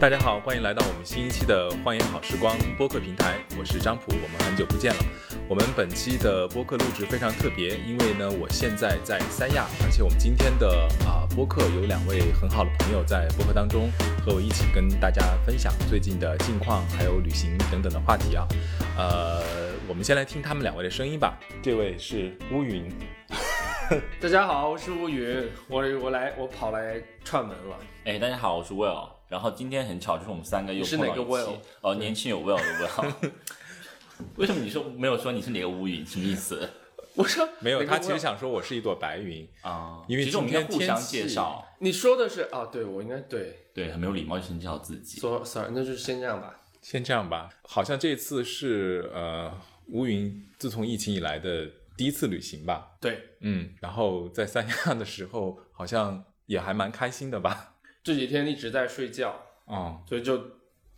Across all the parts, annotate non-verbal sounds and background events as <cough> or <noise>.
大家好，欢迎来到我们新一期的《荒野好时光》播客平台，我是张普，我们很久不见了。我们本期的播客录制非常特别，因为呢，我现在在三亚，而且我们今天的啊播客有两位很好的朋友在播客当中和我一起跟大家分享最近的近况，还有旅行等等的话题啊。呃，我们先来听他们两位的声音吧。这位是乌云，<laughs> 大家好，我是乌云，我我来我跑来串门了。哎，大家好，我是 Will。然后今天很巧，就是我们三个又是哪个 Will？哦，年轻有 Will 的 Will。<laughs> 为什么你说没有说你是哪个乌云？什么意思？我说没有，他其实想说我是一朵白云啊，因为其实我们应该互相今天天气介绍。你说的是啊，对我应该对，对，很没有礼貌，就先介绍自己。说 sorry，那就先这样吧。先这样吧，好像这次是呃乌云自从疫情以来的第一次旅行吧。对，嗯，然后在三亚的时候，好像也还蛮开心的吧。这几天一直在睡觉，啊、所以就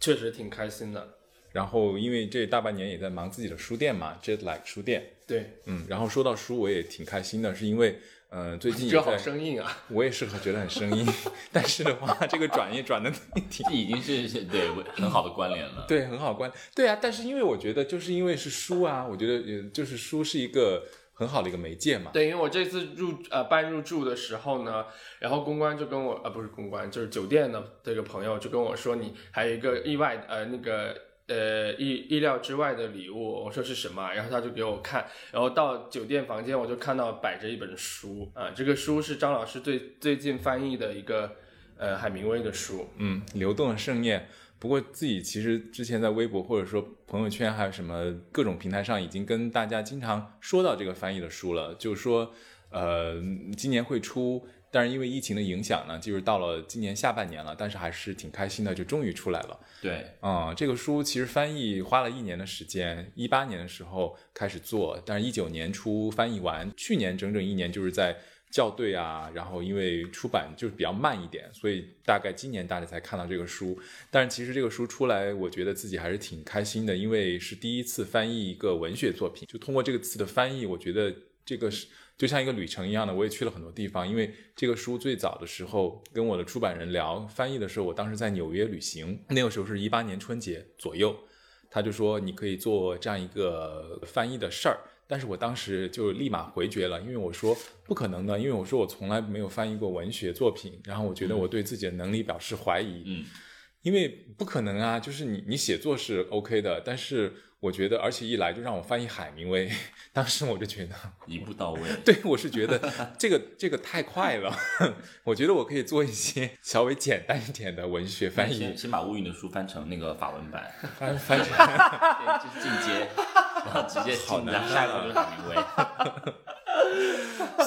确实挺开心的。然后因为这大半年也在忙自己的书店嘛，Jet Like 书店。对，嗯，然后说到书，我也挺开心的，是因为呃最近也这好，生硬啊。我也是觉得很生硬，<laughs> 但是的话，这个转业转的挺 <laughs> 这已经是对很好的关联了。对，很好关。对啊，但是因为我觉得，就是因为是书啊，我觉得呃，就是书是一个很好的一个媒介嘛。对，因为我这次入呃办入住的时候呢，然后公关就跟我呃不是公关，就是酒店的这个朋友就跟我说，你还有一个意外呃那个呃意意料之外的礼物，我说是什么？然后他就给我看，然后到酒店房间我就看到摆着一本书啊、这个书是张老师最最近翻译的一个呃海明威的书，嗯，流动的盛宴。不过自己其实之前在微博或者说朋友圈还有什么各种平台上，已经跟大家经常说到这个翻译的书了，就是说，呃，今年会出，但是因为疫情的影响呢，就是到了今年下半年了，但是还是挺开心的，就终于出来了。对，嗯，这个书其实翻译花了一年的时间，一八年的时候开始做，但是一九年初翻译完，去年整整一年就是在校对啊，然后因为出版就是比较慢一点，所以大概今年大家才看到这个书。但是其实这个书出来，我觉得自己还是挺开心的，因为是第一次翻译一个文学作品，就通过这个次的翻译，我觉得这个是就像一个旅程一样的，我也去了很多地方。因为这个书最早的时候跟我的出版人聊翻译的时候，我当时在纽约旅行，那个时候是一八年春节左右，他就说你可以做这样一个翻译的事儿。但是我当时就立马回绝了，因为我说不可能的，因为我说我从来没有翻译过文学作品，然后我觉得我对自己的能力表示怀疑，嗯，因为不可能啊，就是你你写作是 OK 的，但是我觉得，而且一来就让我翻译海明威，当时我就觉得，<laughs> 一步到位。对我是觉得这个这个太快了，<laughs> 我觉得我可以做一些稍微简单一点的文学翻译先，先把乌云的书翻成那个法文版，翻翻成。对，就是进阶，<laughs> 然后直接进，好难然后下一个就是海明威。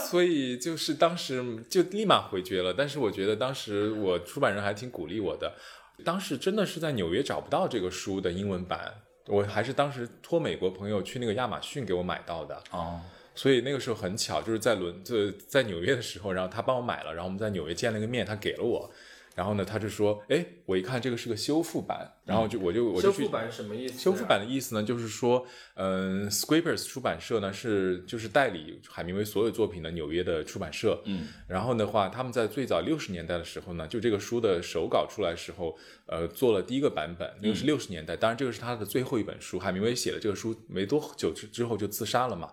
所以就是当时就立马回绝了，但是我觉得当时我出版人还挺鼓励我的，当时真的是在纽约找不到这个书的英文版，我还是当时托美国朋友去那个亚马逊给我买到的，哦，所以那个时候很巧，就是在伦就在纽约的时候，然后他帮我买了，然后我们在纽约见了个面，他给了我。然后呢，他就说：“哎，我一看这个是个修复版，然后就我就我就去修复版是什么意思？修复版的意思呢，就是说，嗯、s c r a p e r s 出版社呢是就是代理海明威所有作品的纽约的出版社。嗯，然后的话，他们在最早六十年代的时候呢，就这个书的手稿出来的时候，呃，做了第一个版本，那个是六十年代。当然，这个是他的最后一本书。海明威写了这个书没多久之之后就自杀了嘛。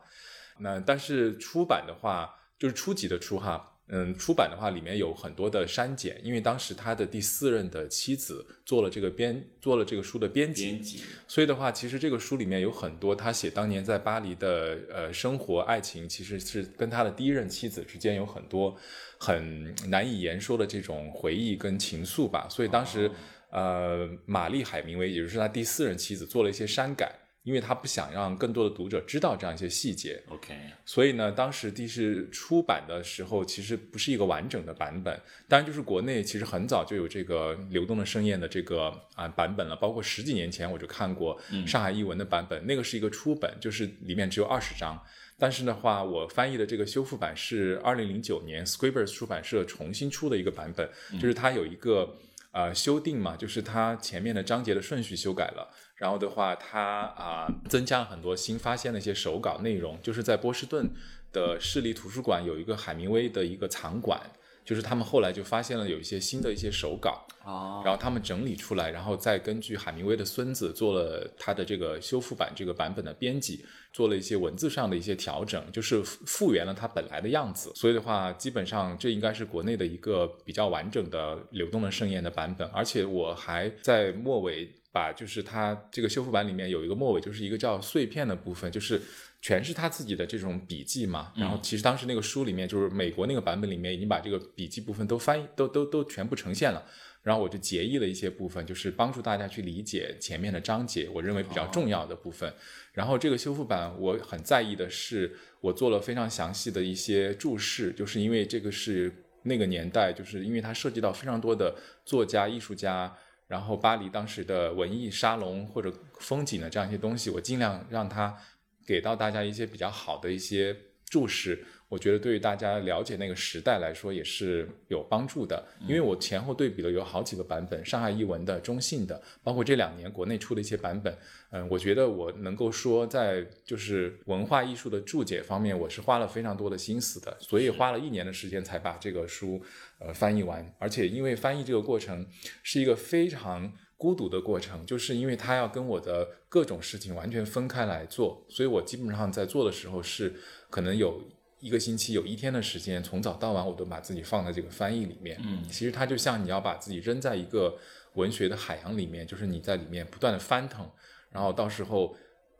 那但是出版的话，就是初级的出哈。嗯，出版的话里面有很多的删减，因为当时他的第四任的妻子做了这个编，做了这个书的编辑，编辑，所以的话，其实这个书里面有很多他写当年在巴黎的呃生活、爱情，其实是跟他的第一任妻子之间有很多很难以言说的这种回忆跟情愫吧。所以当时，呃，玛丽海明威，也就是他第四任妻子，做了一些删改，因为他不想让更多的读者知道这样一些细节。OK，所以呢，当时第是出版的时候，其实不是一个完整的版本。当然，就是国内其实很早就有这个《流动的盛宴》的这个啊版本了，包括十几年前我就看过上海译文的版本，那个是一个初本，就是里面只有二十章。但是的话，我翻译的这个修复版是二零零九年 Scribbers 出版社重新出的一个版本，就是它有一个呃修订嘛，就是它前面的章节的顺序修改了。然后的话，它啊、增加了很多新发现的一些手稿内容，就是在波士顿的市立图书馆有一个海明威的一个藏馆，就是他们后来就发现了有一些新的一些手稿，哦，然后他们整理出来，然后再根据海明威的孙子做了他的这个修复版这个版本的编辑，做了一些文字上的一些调整，就是复复原了它本来的样子。所以的话，基本上这应该是国内的一个比较完整的流动的盛宴的版本。而且我还在末尾把就是他这个修复版里面有一个末尾，就是一个叫碎片的部分，就是。全是他自己的这种笔记嘛，然后其实当时那个书里面，就是美国那个版本里面已经把这个笔记部分都翻译，都都都全部呈现了。然后我就截译了一些部分，就是帮助大家去理解前面的章节，我认为比较重要的部分。然后这个修复版我很在意的是，我做了非常详细的一些注释，就是因为这个是那个年代，就是因为它涉及到非常多的作家、艺术家，然后巴黎当时的文艺沙龙或者风景的这样一些东西，我尽量让它。给到大家一些比较好的一些注释，我觉得对于大家了解那个时代来说也是有帮助的。因为我前后对比了有好几个版本，上海译文的、中信的，包括这两年国内出的一些版本。嗯，我觉得我能够说在就是文化艺术的注解方面，我是花了非常多的心思的，所以花了一年的时间才把这个书呃翻译完。而且因为翻译这个过程是一个非常。孤独的过程，就是因为它要跟我的各种事情完全分开来做，所以我基本上在做的时候是可能有一个星期有一天的时间，从早到晚我都把自己放在这个翻译里面。嗯，其实它就像你要把自己扔在一个文学的海洋里面，就是你在里面不断的翻腾，然后到时候。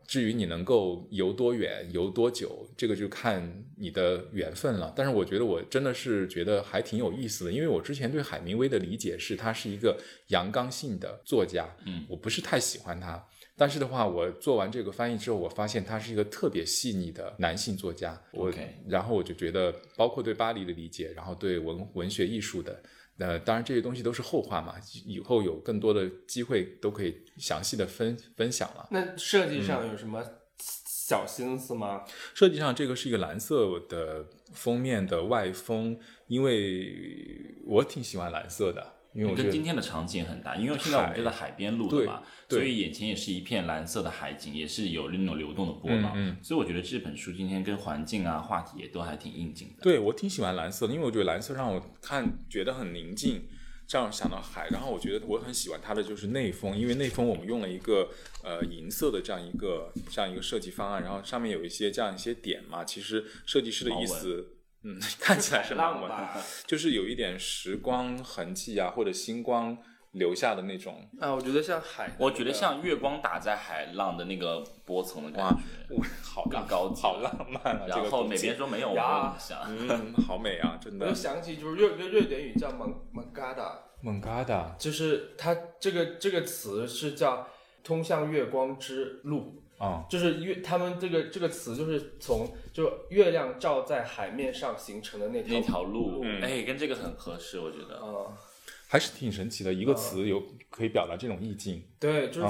至于你能够游多远、游多久，这个就看你的缘分了。但是我觉得我真的是觉得还挺有意思的，因为我之前对海明威的理解是他是一个阳刚性的作家，嗯，我不是太喜欢他。但是的话，我做完这个翻译之后，我发现他是一个特别细腻的男性作家。我然后我就觉得，包括对巴黎的理解，然后对文文学艺术的。呃，当然这些东西都是后话嘛，以后有更多的机会都可以详细的分分享了。那设计上有什么小心思吗？设计上，这个是一个蓝色的封面的外封，因为我挺喜欢蓝色的。因为跟今天的场景很大，因为现在我们就在海边录的嘛，所以眼前也是一片蓝色的海景，也是有那种流动的波浪，所以我觉得这本书今天跟环境啊话题也都还挺应景的。对我挺喜欢蓝色的，因为我觉得蓝色让我看觉得很宁静，这样想到海，然后我觉得我很喜欢它的就是内封，因为内封我们用了一个呃银色的这样一个这样一个设计方案，然后上面有一些这样一些点嘛，其实设计师的意思。嗯，<laughs> 看起来是浪漫，<laughs> 就是有一点时光痕迹啊，或者星光留下的那种啊。我觉得像海，我觉得像月光打在海浪的那个波层的感觉，哇，好更高级，好浪漫啊！然后美编说没有，我想，嗯，好美啊，真的。我就想起就是瑞个瑞典语叫蒙蒙嘎达，蒙嘎达，就是它这个这个词是叫通向月光之路。啊，就是月，他们这个这个词就是从就月亮照在海面上形成的那那条路，哎，跟这个很合适，我觉得，嗯，还是挺神奇的，一个词有可以表达这种意境。对，就是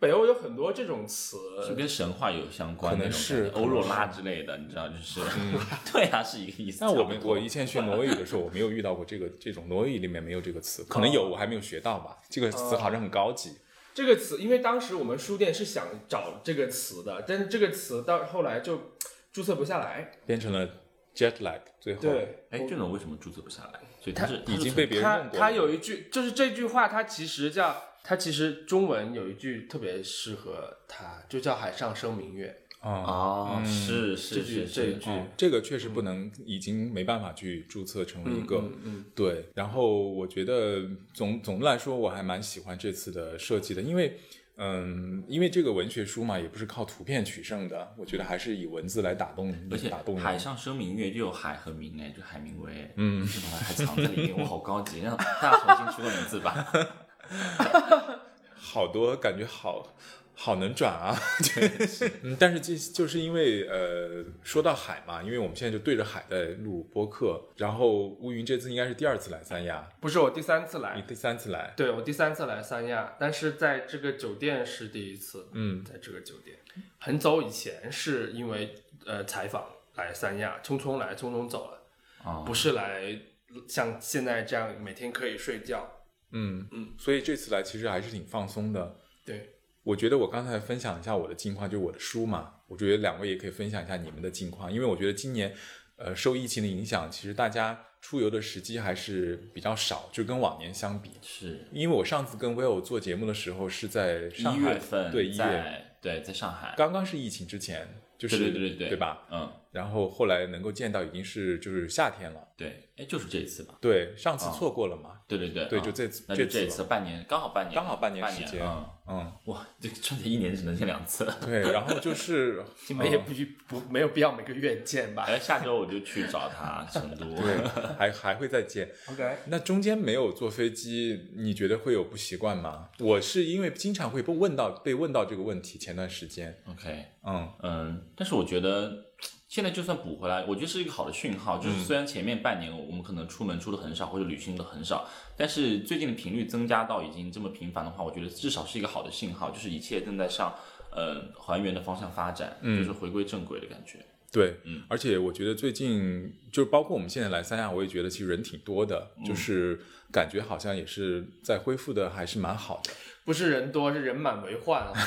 北欧有很多这种词，就跟神话有相关，可能是欧若拉之类的，你知道，就是，<laughs> 对啊，是一个意思。但我们我以前学挪威语的时候，我没有遇到过这个这种挪威语里面没有这个词，可能有，我还没有学到吧。这个词好像很高级。这个词，因为当时我们书店是想找这个词的，但是这个词到后来就注册不下来，变成了 jet lag。最后，对，哎，这种为什么注册不下来？所以它是已经被别人用过。他有一句，就是这句话，它其实叫它其实中文有一句特别适合它，就叫“海上生明月”。啊，是是是这一句，这个确实不能，已经没办法去注册成为一个，嗯，对。然后我觉得总总的来说，我还蛮喜欢这次的设计的，因为，嗯，因为这个文学书嘛，也不是靠图片取胜的，我觉得还是以文字来打动，而且打动。海上生明月就有海和明哎，就海明威，嗯，还藏在里面，我好高级，让大家重新取个名字吧。<laughs> 好多感觉好。好能转啊！嗯，但是这就是因为呃，说到海嘛，因为我们现在就对着海在录播客。然后乌云这次应该是第二次来三亚，不是我第三次来，你第三次来，对我第三次来三亚，但是在这个酒店是第一次。嗯，在这个酒店，很早以前是因为呃采访来三亚，匆匆来匆匆走了，啊，不是来像现在这样每天可以睡觉。嗯嗯，所以这次来其实还是挺放松的。对。我觉得我刚才分享一下我的近况，就是我的书嘛。我觉得两位也可以分享一下你们的近况，因为我觉得今年，呃，受疫情的影响，其实大家出游的时机还是比较少，就跟往年相比。是因为我上次跟 Will 做节目的时候是在一月份，对一月，对，在上海，刚刚是疫情之前，就是对对对对，对吧？嗯。然后后来能够见到已经是就是夏天了。对，哎，就是这一次吧。对，上次错过了嘛？对对对，对，就这次，那就这次半年，刚好半年，刚好半年时间。嗯嗯，哇，这春节一年只能见两次。对，然后就是 <laughs> 你们也不不没有必要每个月见吧？哎，<laughs> 下周我就去找他，成都。对，还还会再见。OK，那中间没有坐飞机，你觉得会有不习惯吗？我是因为经常会被问到被问到这个问题，前段时间。OK，嗯嗯，但是我觉得。现在就算补回来，我觉得是一个好的讯号。就是虽然前面半年我们可能出门出的很少，或者旅行的很少，但是最近的频率增加到已经这么频繁的话，我觉得至少是一个好的信号，就是一切正在向呃还原的方向发展，就是回归正轨的感觉。对，嗯，而且我觉得最近就是包括我们现在来三亚，我也觉得其实人挺多的，就是感觉好像也是在恢复的还是蛮好的。不是人多，是人满为患，好吗？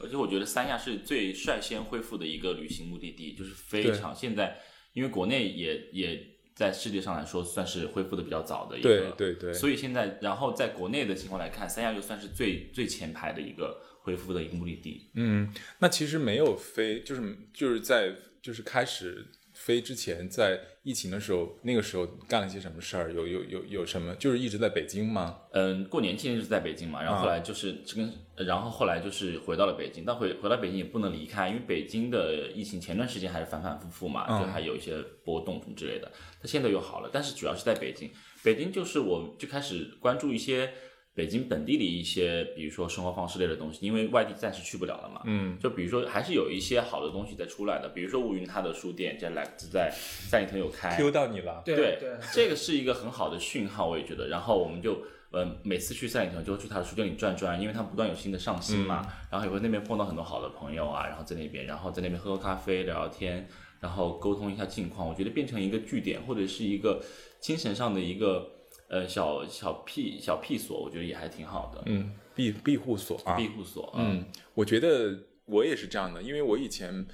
而且我觉得三亚是最率先恢复的一个旅行目的地，就是非常现在，因为国内也也在世界上来说算是恢复的比较早的一个，对对对，所以现在然后在国内的情况来看，三亚就算是最最前排的一个恢复的一个目的地。嗯，那其实没有飞，就是就是在就是开始。飞之前，在疫情的时候，那个时候干了些什么事儿？有有有有什么？就是一直在北京吗？嗯，过年期间是在北京嘛，然后后来就是跟，然后后来就是回到了北京。但回回到北京也不能离开，因为北京的疫情前段时间还是反反复复嘛，就还有一些波动什么之类的。它现在又好了，但是主要是在北京。北京就是我就开始关注一些。北京本地的一些，比如说生活方式类的东西，因为外地暂时去不了了嘛，嗯，就比如说还是有一些好的东西在出来的，比如说乌云他的书店在来在三里屯有开，Q 到你了，对对，这个是一个很好的讯号，我也觉得。然后我们就，嗯，每次去三里屯就会去他的书店里转转，因为他不断有新的上新嘛，然后也会那边碰到很多好的朋友啊，然后在那边，然后在那边喝喝咖啡聊聊天，然后沟通一下近况，我觉得变成一个据点或者是一个精神上的一个。呃，小小庇小庇所，我觉得也还挺好的。嗯，庇庇护所啊，庇护所。嗯，我觉得我也是这样的，因为我以前，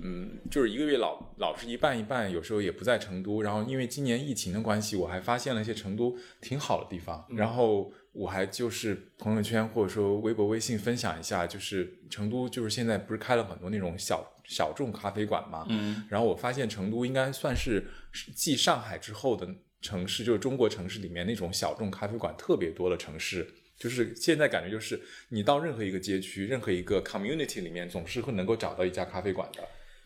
嗯，就是一个月老老是一半一半，有时候也不在成都。然后因为今年疫情的关系，我还发现了一些成都挺好的地方。然后我还就是朋友圈或者说微博、微信分享一下，就是成都就是现在不是开了很多那种小小众咖啡馆嘛。嗯。然后我发现成都应该算是继上海之后的。城市就是中国城市里面那种小众咖啡馆特别多的城市，就是现在感觉就是你到任何一个街区、任何一个 community 里面，总是会能够找到一家咖啡馆的。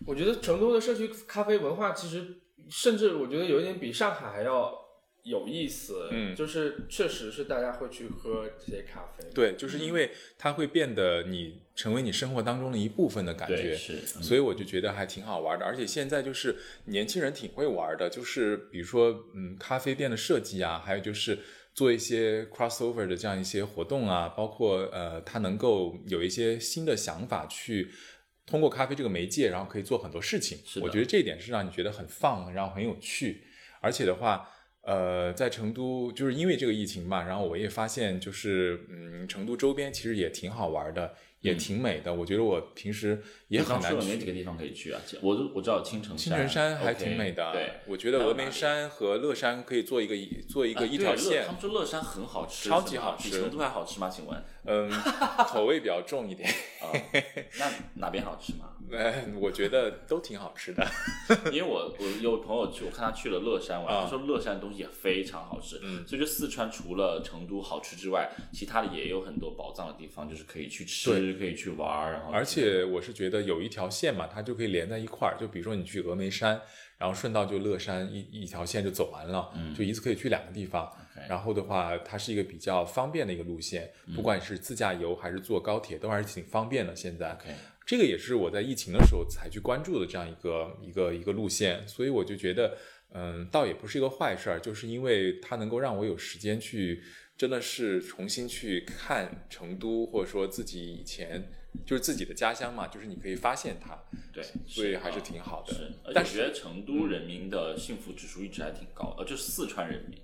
我觉得成都的社区咖啡文化其实，甚至我觉得有一点比上海还要。有意思，嗯，就是确实是大家会去喝这些咖啡，对，就是因为它会变得你成为你生活当中的一部分的感觉，是，所以我就觉得还挺好玩的。而且现在就是年轻人挺会玩的，就是比如说，嗯，咖啡店的设计啊，还有就是做一些 crossover 的这样一些活动啊，包括呃，它能够有一些新的想法去通过咖啡这个媒介，然后可以做很多事情。我觉得这一点是让你觉得很放，然后很有趣，而且的话。呃，在成都就是因为这个疫情嘛，然后我也发现就是，嗯，成都周边其实也挺好玩的。也挺美的，我觉得我平时也很难去。哪几个地方可以去啊？我我知道青城青城山还挺美的。对，我觉得峨眉山和乐山可以做一个做一个一条线。他们说乐山很好吃，超级好吃，比成都还好吃吗？请问？嗯，口味比较重一点。那哪边好吃吗？哎，我觉得都挺好吃的。<laughs> 因为我我有朋友去，我看他去了乐山玩，他说乐山的东西也非常好吃。嗯，所以就四川除了成都好吃之外，其他的也有很多宝藏的地方，就是可以去吃。可以去玩，然后而且我是觉得有一条线嘛，它就可以连在一块儿。就比如说你去峨眉山，然后顺道就乐山一一条线就走完了，就一次可以去两个地方。然后的话，它是一个比较方便的一个路线，不管是自驾游还是坐高铁，都还是挺方便的。现在这个也是我在疫情的时候才去关注的这样一个一个一个路线，所以我就觉得，嗯，倒也不是一个坏事儿，就是因为它能够让我有时间去。真的是重新去看成都，或者说自己以前就是自己的家乡嘛，就是你可以发现它，对，所以还是挺好的。是，但是我觉得成都人民的幸福指数一直还挺高，呃，就是四川人民，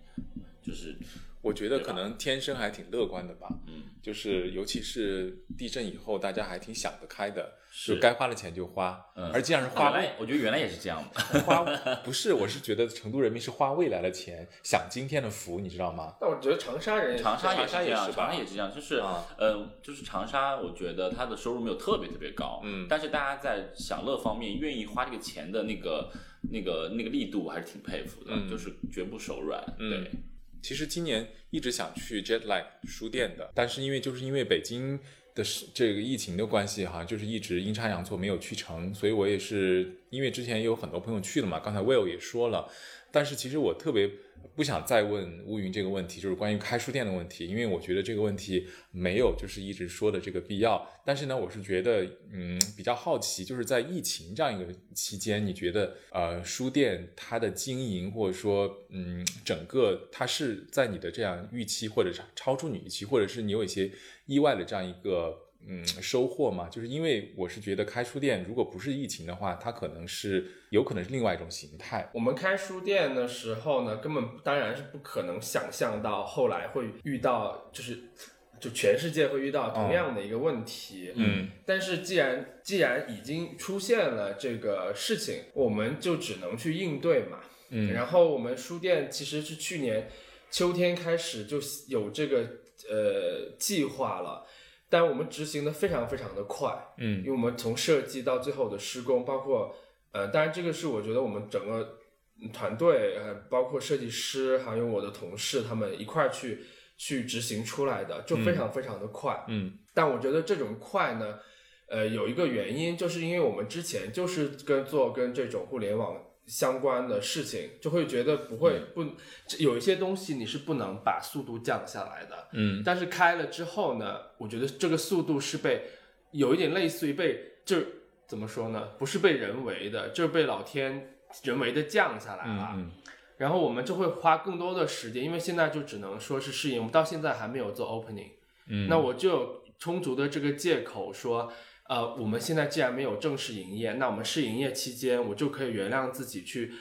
就是我觉得可能天生还挺乐观的吧，嗯，就是尤其是地震以后，大家还挺想得开的，是就该花的钱就花，嗯。而既然是花原来我觉得原来也是这样的，<laughs> 花不是，我是觉得成都人民是花未来的钱，享今天的福，你知道吗？但我觉得长沙人长沙也是这样，长沙也是这样，就是啊呃，就是长沙，我觉得他的收入没有特别特别高，嗯。但是大家在享乐方面愿意花这个钱的那个那个那个力度，我还是挺佩服的，嗯就是绝不手软，嗯对，其实今年一直想去 Jetlag 书店的，但是因为就是因为北京这个疫情的关系，好像就是一直阴差阳错没有去成，所以我也是因为之前有很多朋友去了嘛，刚才 Will 也说了，但是其实我特别不想再问乌云这个问题，就是关于开书店的问题，因为我觉得这个问题没有就是一直说的这个必要。但是呢，我是觉得嗯比较好奇，就是在疫情这样一个期间，你觉得呃书店它的经营或者说嗯整个它是在你的这样预期，或者是超出你预期，或者是你有一些意外的这样一个。嗯，收获嘛，就是因为我是觉得开书店，如果不是疫情的话，它可能是有可能是另外一种形态。我们开书店的时候呢，根本当然是不可能想象到后来会遇到，就是就全世界会遇到同样的一个问题。嗯但是既然既然已经出现了这个事情，我们就只能去应对嘛。嗯然后我们书店其实是去年秋天开始就有这个呃计划了，但我们执行的非常非常的快。嗯因为我们从设计到最后的施工，包括呃，当然这个是我觉得我们整个团队呃，包括设计师还有我的同事他们一块儿去去执行出来的，就非常非常的快。嗯但我觉得这种快呢，呃，有一个原因，就是因为我们之前就是跟做跟这种互联网相关的事情，就会觉得不会不有一些东西你是不能把速度降下来的。嗯但是开了之后呢，我觉得这个速度是被有一点类似于被就怎么说呢？不是被人为的，就是被老天人为的降下来了。嗯然后我们就会花更多的时间，因为现在就只能说是适应，我们到现在还没有做 opening。嗯，那我就有充足的这个借口说，呃，我们现在既然没有正式营业，那我们试营业期间，我就可以原谅自己去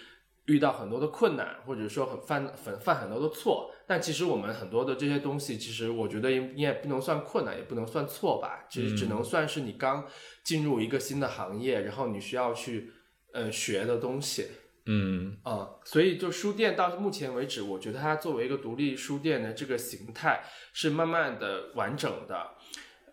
遇到很多的困难，或者说很犯犯犯很多的错。但其实我们很多的这些东西，其实我觉得也也不能算困难，也不能算错吧，其实只能算是你刚进入一个新的行业，然后你需要去呃学的东西。嗯啊、所以就书店到目前为止，我觉得它作为一个独立书店的这个形态是慢慢的完整的。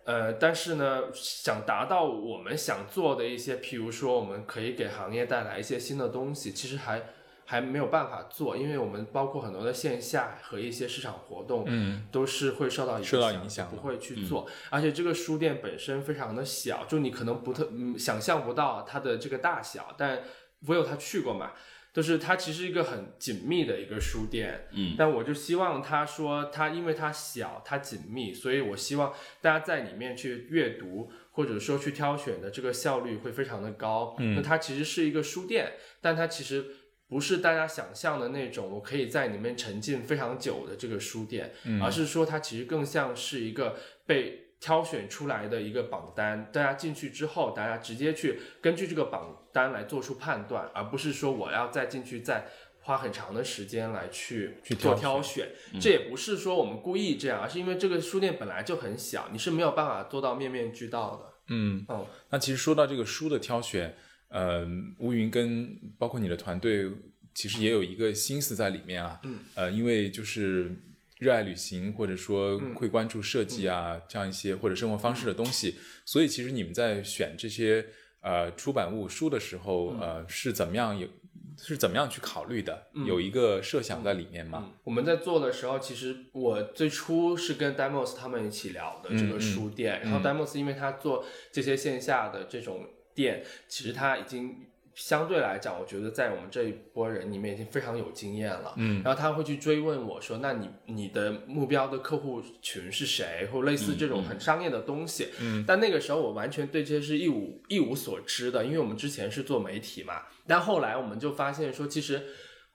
呃，但是呢，想达到我们想做的一些，譬如说我们可以给行业带来一些新的东西，其实还还没有办法做，因为我们包括很多的线下和一些市场活动，嗯都是会受到影受到影响不会去做。而且这个书店本身非常的小，就你可能不特嗯想象不到它的这个大小，但 Will 他去过嘛，就是它其实一个很紧密的一个书店，嗯，但我就希望他说它因为它小，它紧密，所以我希望大家在里面去阅读或者说去挑选的这个效率会非常的高。嗯。那它其实是一个书店，但它其实不是大家想象的那种我可以在里面沉浸非常久的这个书店，嗯。而是说它其实更像是一个被挑选出来的一个榜单，大家进去之后，大家直接去根据这个榜单来做出判断，而不是说我要再进去再花很长的时间来去去做挑挑选。这也不是说我们故意这样，而是因为这个书店本来就很小，你是没有办法做到面面俱到的。嗯嗯，那其实说到这个书的挑选，呃，乌云跟包括你的团队，其实也有一个心思在里面啊。嗯，呃，因为就是热爱旅行，或者说嗯。会关注设计啊、这样一些或者生活方式的东西，所以其实你们在选这些呃出版物书的时候，嗯。呃，是怎么样有是怎么样去考虑的？有一个设想在里面吗？嗯，我们在做的时候，其实我最初是跟 Demos 他们一起聊的这嗯个书店，然后 Demos 因为他做这些线下的这种店，其实他已经相对来讲，我觉得在我们这一波人里面已经非常有经验了。嗯，然后他会去追问我说：“那你你的目标的客户群是谁？”或类似这种很商业的东西。嗯，但那个时候我完全对这些是一无一无所知的，因为我们之前是做媒体嘛。但后来我们就发现说，其实，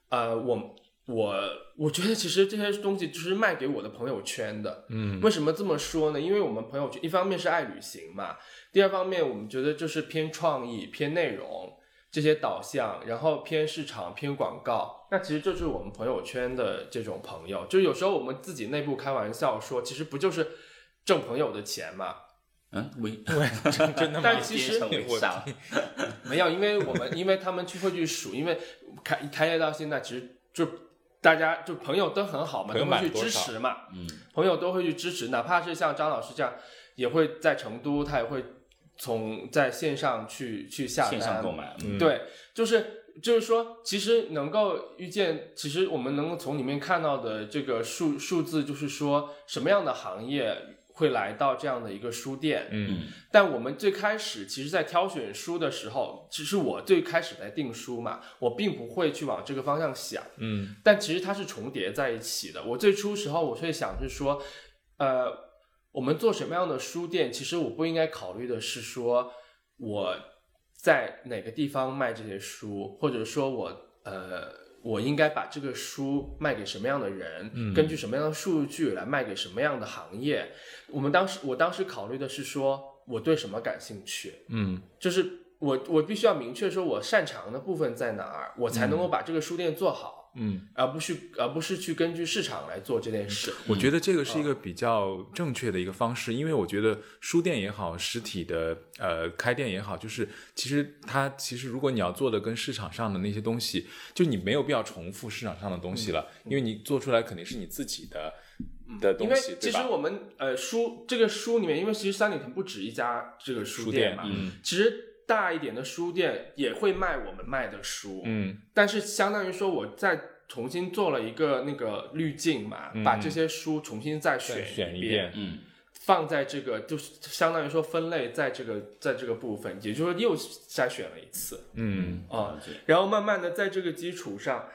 呃，我我我觉得其实这些东西就是卖给我的朋友圈的。嗯为什么这么说呢？因为我们朋友圈一方面是爱旅行嘛，第二方面我们觉得就是偏创意、偏内容。这些导向，然后偏市场、偏广告，那其实这就是我们朋友圈的这种朋友。就是有时候我们自己内部开玩笑说，其实不就是挣朋友的钱嘛？嗯，微 <laughs> 对，真真的吗？但其实没有，因为我们因为他们去会去数，因为开开业到现在，其实就大家就朋友都很好嘛，都会去支持嘛，嗯，朋友都会去支持，哪怕是像张老师这样，也会在成都，他也会从在线上去去下单线上购买，嗯对，就是就是说，其实能够预见，其实我们能够从里面看到的这个数数字，就是说什么样的行业会来到这样的一个书店。嗯但我们最开始其实，在挑选书的时候，其实我最开始在订书嘛，我并不会去往这个方向想。嗯但其实它是重叠在一起的。我最初时候我会想是说，呃，我们做什么样的书店，其实我不应该考虑的是说我在哪个地方卖这些书，或者说我呃。我应该把这个书卖给什么样的人？嗯根据什么样的数据来卖给什么样的行业？我们当时，我当时考虑的是说，我对什么感兴趣，嗯就是我我必须要明确说我擅长的部分在哪儿，我才能够把这个书店做好。嗯，而不是而不是去根据市场来做这件事。我觉得这个是一个比较正确的一个方式，因为我觉得书店也好，实体的呃开店也好，就是其实它其实如果你要做的跟市场上的那些东西，就你没有必要重复市场上的东西了，因为你做出来肯定是你自己的的东西？其实我们呃书这个书里面，因为其实三里屯不止一家这个书店嘛，嗯。其实大一点的书店也会卖我们卖的书，嗯。但是相当于说我再重新做了一个那个滤镜嘛，嗯。把这些书重新再再选选一遍，嗯，放在这个就是相当于说分类在这个在这个部分，也就是说又筛选了一次。嗯。啊、然后慢慢的在这个基础上，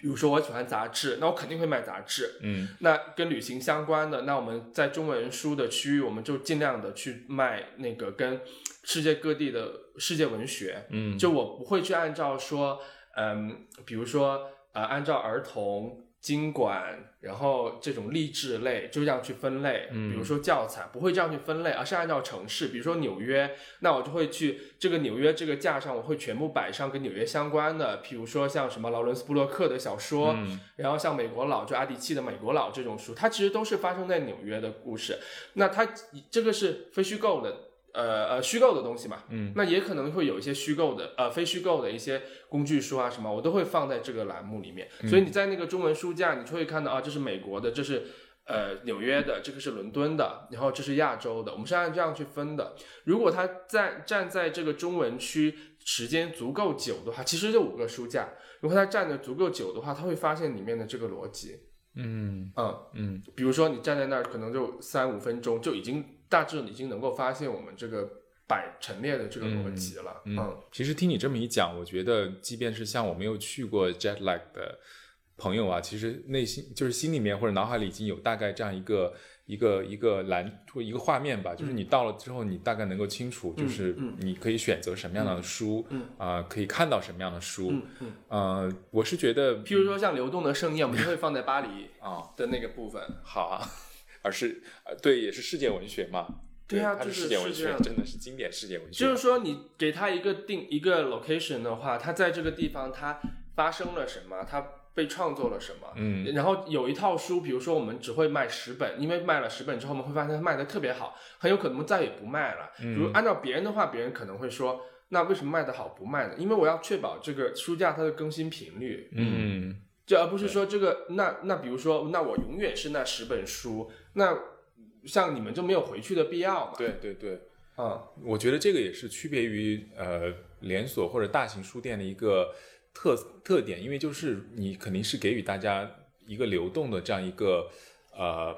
比如说我喜欢杂志，那我肯定会卖杂志。嗯那跟旅行相关的，那我们在中文书的区域，我们就尽量的去卖那个跟世界各地的世界文学。嗯，就我不会去按照说，嗯，比如说呃，按照儿童、经管，然后这种励志类就这样去分类。嗯比如说教材，不会这样去分类，而是按照城市，比如说纽约，那我就会去这个纽约这个架上，我会全部摆上跟纽约相关的，比如说像什么劳伦斯布洛克的小说，嗯然后像美国佬，就阿迪契的《美国佬》这种书，它其实都是发生在纽约的故事。那它这个是非虚构的，呃呃虚构的东西嘛，嗯，那也可能会有一些虚构的，呃非虚构的一些工具书啊什么，我都会放在这个栏目里面。嗯所以你在那个中文书架，你就会看到啊，这是美国的，这是。呃，纽约的这个是伦敦的，然后这是亚洲的，我们是按这样去分的。如果他在站在这个中文区时间足够久的话，其实就五个书架。如果他站的足够久的话，他会发现里面的这个逻辑。嗯嗯，嗯比如说你站在那儿，可能就三五分钟，就已经大致已经能够发现我们这个摆陈列的这个逻辑了。嗯嗯，其实听你这么一讲，我觉得即便是像我没有去过 Jet Lag 的朋友啊，其实内心就是心里面或者脑海里已经有大概这样一个一个一个蓝或一个画面吧，就是你到了之后，你大概能够清楚，就是嗯。你可以选择什么样的书，嗯啊、可以看到什么样的书，嗯嗯，呃，我是觉得譬如说像流动的盛宴，我们就会放在巴黎 <laughs> 啊、的那个部分。好啊，而是呃对，也是世界文学嘛，对啊就是世界文学，真的是经典世界文学，就是说，你给他一个定一个 location 的话，他在这个地方他发生了什么，他被创作了什么。嗯然后有一套书，比如说我们只会卖十本，因为卖了十本之后，我们会发现它卖的特别好，很有可能再也不卖了。比如按照别人的话，别人可能会说，那为什么卖的好不卖呢？因为我要确保这个书架它的更新频率，嗯就而不是说这个那那比如说，那我永远是那十本书，那像你们就没有回去的必要嘛。对对对。嗯，我觉得这个也是区别于呃连锁或者大型书店的一个特特点，因为就是你肯定是给予大家一个流动的这样一个呃，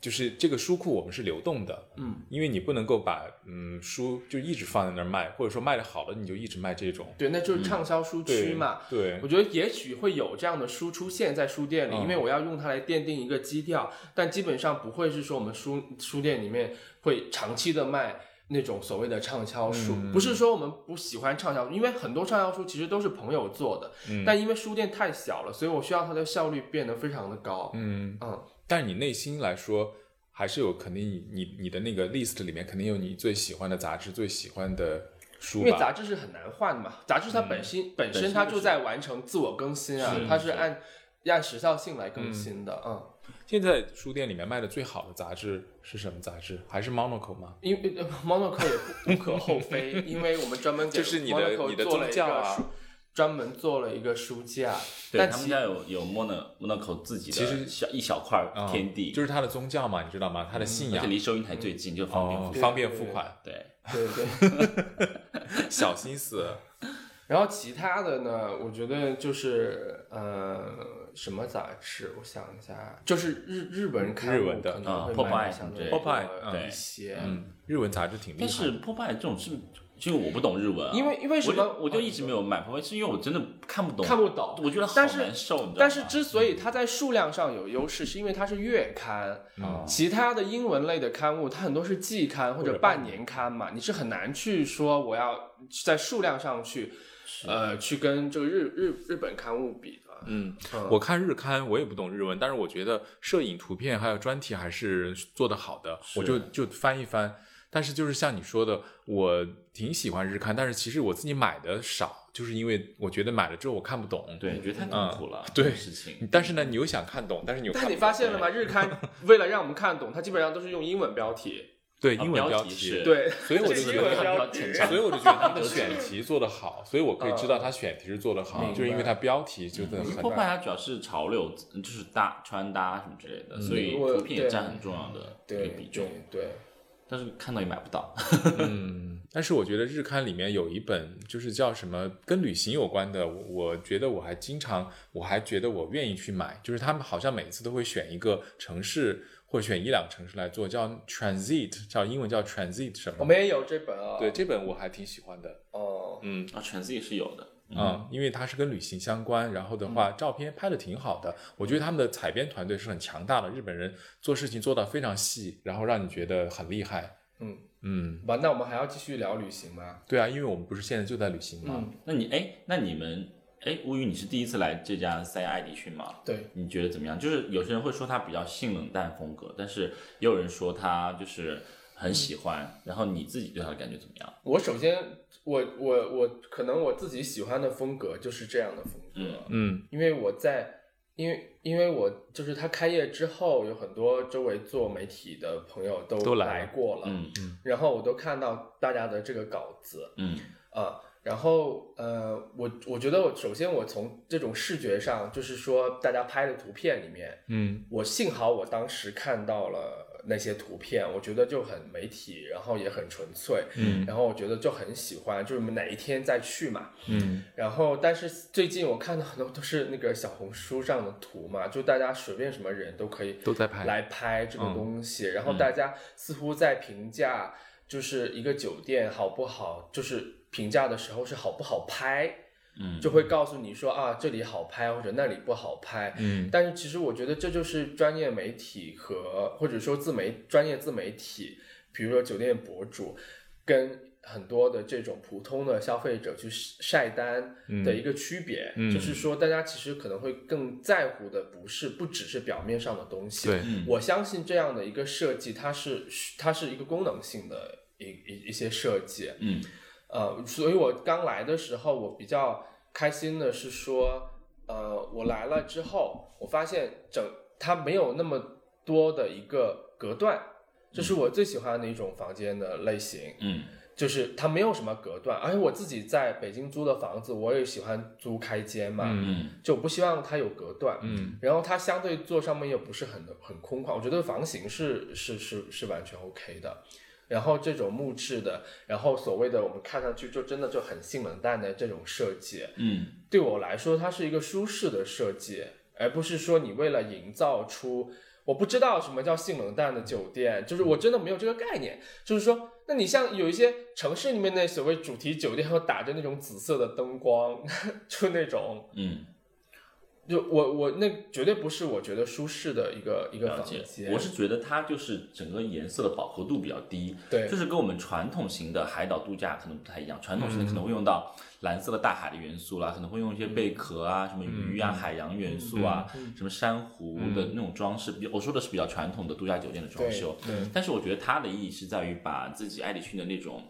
就是这个书库我们是流动的，嗯，因为你不能够把嗯书就一直放在那儿卖，或者说卖的好了你就一直卖这种，对，那就是畅销书区对嘛。对我觉得也许会有这样的书出现在书店里，嗯。因为我要用它来奠定一个基调，但基本上不会是说我们书书店里面会长期的卖那种所谓的畅销书，嗯。不是说我们不喜欢畅销书，因为很多畅销书其实都是朋友做的，嗯。但因为书店太小了，所以我需要它的效率变得非常的高。嗯，嗯，但是你内心来说。还是有肯定你你你的那个 list 里面肯定有你最喜欢的杂志、最喜欢的书因为杂。志是很难换的嘛，杂志它本身、本身身它就在完成自我更新啊，它是是按按时效性来更新的，嗯。现在书店里面卖的最好的杂志是什么杂志？还是 Monocle 吗？因为呃 Monocle 也不无可厚非，<laughs> 因为我们专门给就是你的 Monocle 你的做了一宗教啊个书，专门做了一个书架。对他们家有有 Mono Monaco 自己的其实小一小块啊天地，就是他的宗教嘛，你知道吗？他的信仰离收银台最近，就方便方便付款，对，对对，<laughs> 小心思。然后其他的呢，我觉得就是呃什么杂志，我想一下，就是日日本日文的啊会 Popeye 买的相对对多 Popeye，嗯一些。嗯，日文杂志挺厉害的。但是 Popeye 这种是，因为我不懂日文啊，因为因为什么？我就我就一直没有买 Popeye，是因为我真的看不懂，看不懂。我觉得好但是难受，你知道吗？但是之所以它在数量上有优势，是因为它是月刊，嗯。其他的英文类的刊物，它很多是季刊或或者者半年刊嘛，你是很难去说我要在数量上去，呃，去跟这个日日日本刊物比的。嗯，嗯。我看日刊，我也不懂日文，但是我觉得摄影、图片还有专题还是做得好的，我就就翻一翻。但是就是像你说的，我挺喜欢日刊，但是其实我自己买的少，就是因为我觉得买了之后我看不懂。对，觉得太痛苦了，嗯对事情。但是呢，你又想看懂，但是你又但你发现了吗？日刊 <laughs> 为了让我们看懂，它基本上都是用英文标题。对啊英文题，标题是对，<laughs> 所以我就觉得标题。所以我就觉得他的 <laughs> 选题做得好，所以我可以知道他选题是做得好，就是因为它标题就真的因为很 Popeye 它主要是潮流，就是搭穿搭什么之类的，所以我图片也占很重要的一个比重。对对，但是看到也买不到。<laughs> 嗯，但是我觉得日刊里面有一本就是叫什么跟旅行有关的，我我觉得我还经常，我还觉得我愿意去买，就是他们好像每次都会选一个城市或选一两个城市来做，叫 Transit，叫英文叫 Transit 什么？我们也有这本啊。对，这本我还挺喜欢的，哦，嗯。啊，，transit 是有的。嗯，因为它是跟旅行相关，然后的话，照片拍的挺好的。我觉得他们的采编团队是很强大的，日本人做事情做到非常细，然后让你觉得很厉害。嗯嗯，完，那我们还要继续聊旅行吗？对啊，因为我们不是现在就在旅行吗。嗯，那你哎，那你们哎，乌鱼，你是第一次来这家三亚爱迪逊吗？对，你觉得怎么样？就是有些人会说它比较性冷淡风格，但是也有人说它就是很喜欢。然后你自己对他的感觉怎么样？我首先，我我我可能我自己喜欢的风格就是这样的风格，嗯嗯因为我在，因为因为我就是他开业之后，有很多周围做媒体的朋友都都来过了，嗯然后我都看到大家的这个稿子嗯啊、然后呃，我我觉得我首先我从这种视觉上，就是说大家拍的图片里面，嗯我幸好我当时看到了那些图片，我觉得就很媒体，然后也很纯粹，嗯然后我觉得就很喜欢，就是我们哪一天再去嘛。嗯然后，但是最近我看到很多都是那个小红书上的图嘛，就大家随便什么人都可以都在拍来拍这个嗯东西，然后大家似乎在评价就是一个酒店好不好，就是评价的时候是好不好拍，嗯，就会告诉你说啊这里好拍或者那里不好拍，嗯。但是其实我觉得这就是专业媒体和或者说自媒专业自媒体，比如说酒店博主，跟很多的这种普通的消费者去晒单的一个区别，嗯。就是说大家其实可能会更在乎的不是不只是表面上的东西，我相信这样的一个设计，它是它是一个功能性的一一一些设计，嗯呃，所以我刚来的时候，我比较开心的是说，呃，我来了之后，我发现整它没有那么多的一个隔断，这是我最喜欢的一种房间的类型，嗯。就是它没有什么隔断，而且我自己在北京租的房子，我也喜欢租开间嘛，嗯就不希望它有隔断，嗯。然后它相对坐上面又不是很很空旷，我觉得房型是是是是完全 OK 的。然后这种木质的，然后所谓的我们看上去就真的就很性冷淡的这种设计，嗯对我来说它是一个舒适的设计，而不是说你为了营造出我不知道什么叫性冷淡的酒店，就是我真的没有这个概念。就是说，那你像有一些城市里面的所谓主题酒店，会打着那种紫色的灯光，<laughs> 就那种。嗯，就我我那绝对不是我觉得舒适的一个一个房。间，我是觉得它就是整个颜色的饱和度比较低，对就是跟我们传统型的海岛度假可能不太一样。传统型的可能会用到蓝色的大海的元素啦，可能会用一些贝壳啊、什么鱼啊、海洋元素啊、什么珊瑚的那种装饰。比我说的是比较传统的度假酒店的装修。对但是我觉得它的意义是在于把自己爱迪逊的那种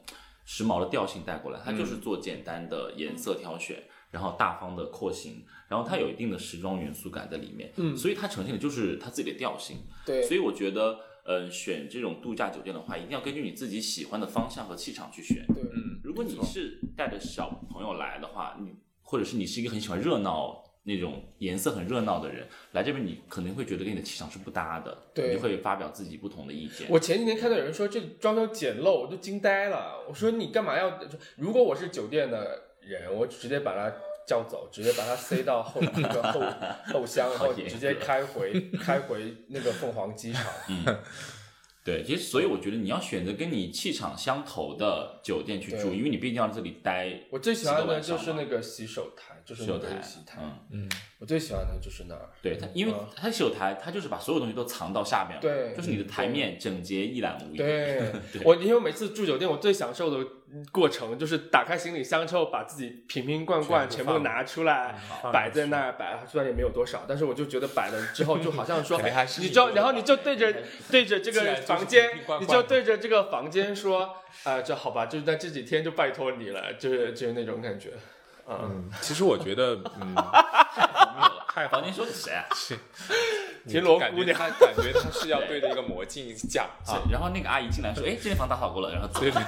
时髦的调性带过来，它就是做简单的颜色挑选，然后大方的廓形，然后它有一定的时装元素感在里面，嗯，所以它呈现的就是它自己的调性。对，所以我觉得，嗯，选这种度假酒店的话，一定要根据你自己喜欢的方向和气场去选。对，嗯，如果你是带着小朋友来的话，你或者是你是一个很喜欢热闹那种颜色很热闹的人，来这边你可能会觉得跟你的气场是不搭的，对你就会发表自己不同的意见。我前几天看到有人说这装修简陋，我都惊呆了。我说你干嘛要？如果我是酒店的人，我直接把他叫走，直接把他塞到后 <laughs> 那个后后箱，然后直接开回开回那个凤凰机场。嗯对，其实所以我觉得你要选择跟你气场相投的酒店去住，因为你毕竟要在这里待。我最喜欢的就是那个洗手台，就是洗手台那个洗，台。嗯，我最喜欢的就是那儿。对它，因为嗯它洗手台，它就是把所有东西都藏到下面了，对就是你的台面整洁一览无遗。<laughs> 对我，因为我每次住酒店，我最享受的过程就是打开行李箱之后，把自己瓶瓶罐罐全全部拿出来，摆在那儿摆，虽然也没有多少，但是我就觉得摆了之后，就好像说 <laughs> 你就，然后你就对着 <laughs> 对着这个房间你就对着这个房间说，啊，这好吧，就是在这几天就拜托你了，就是就是那种感觉，嗯，嗯，其实我觉得，嗯，太房间说的谁啊？<laughs> 是 <laughs> 田螺感姑娘觉他感觉他是要对着一个魔镜讲啊，然后那个阿姨进来说：“哎，这间房打扫过了。”然后走对。对。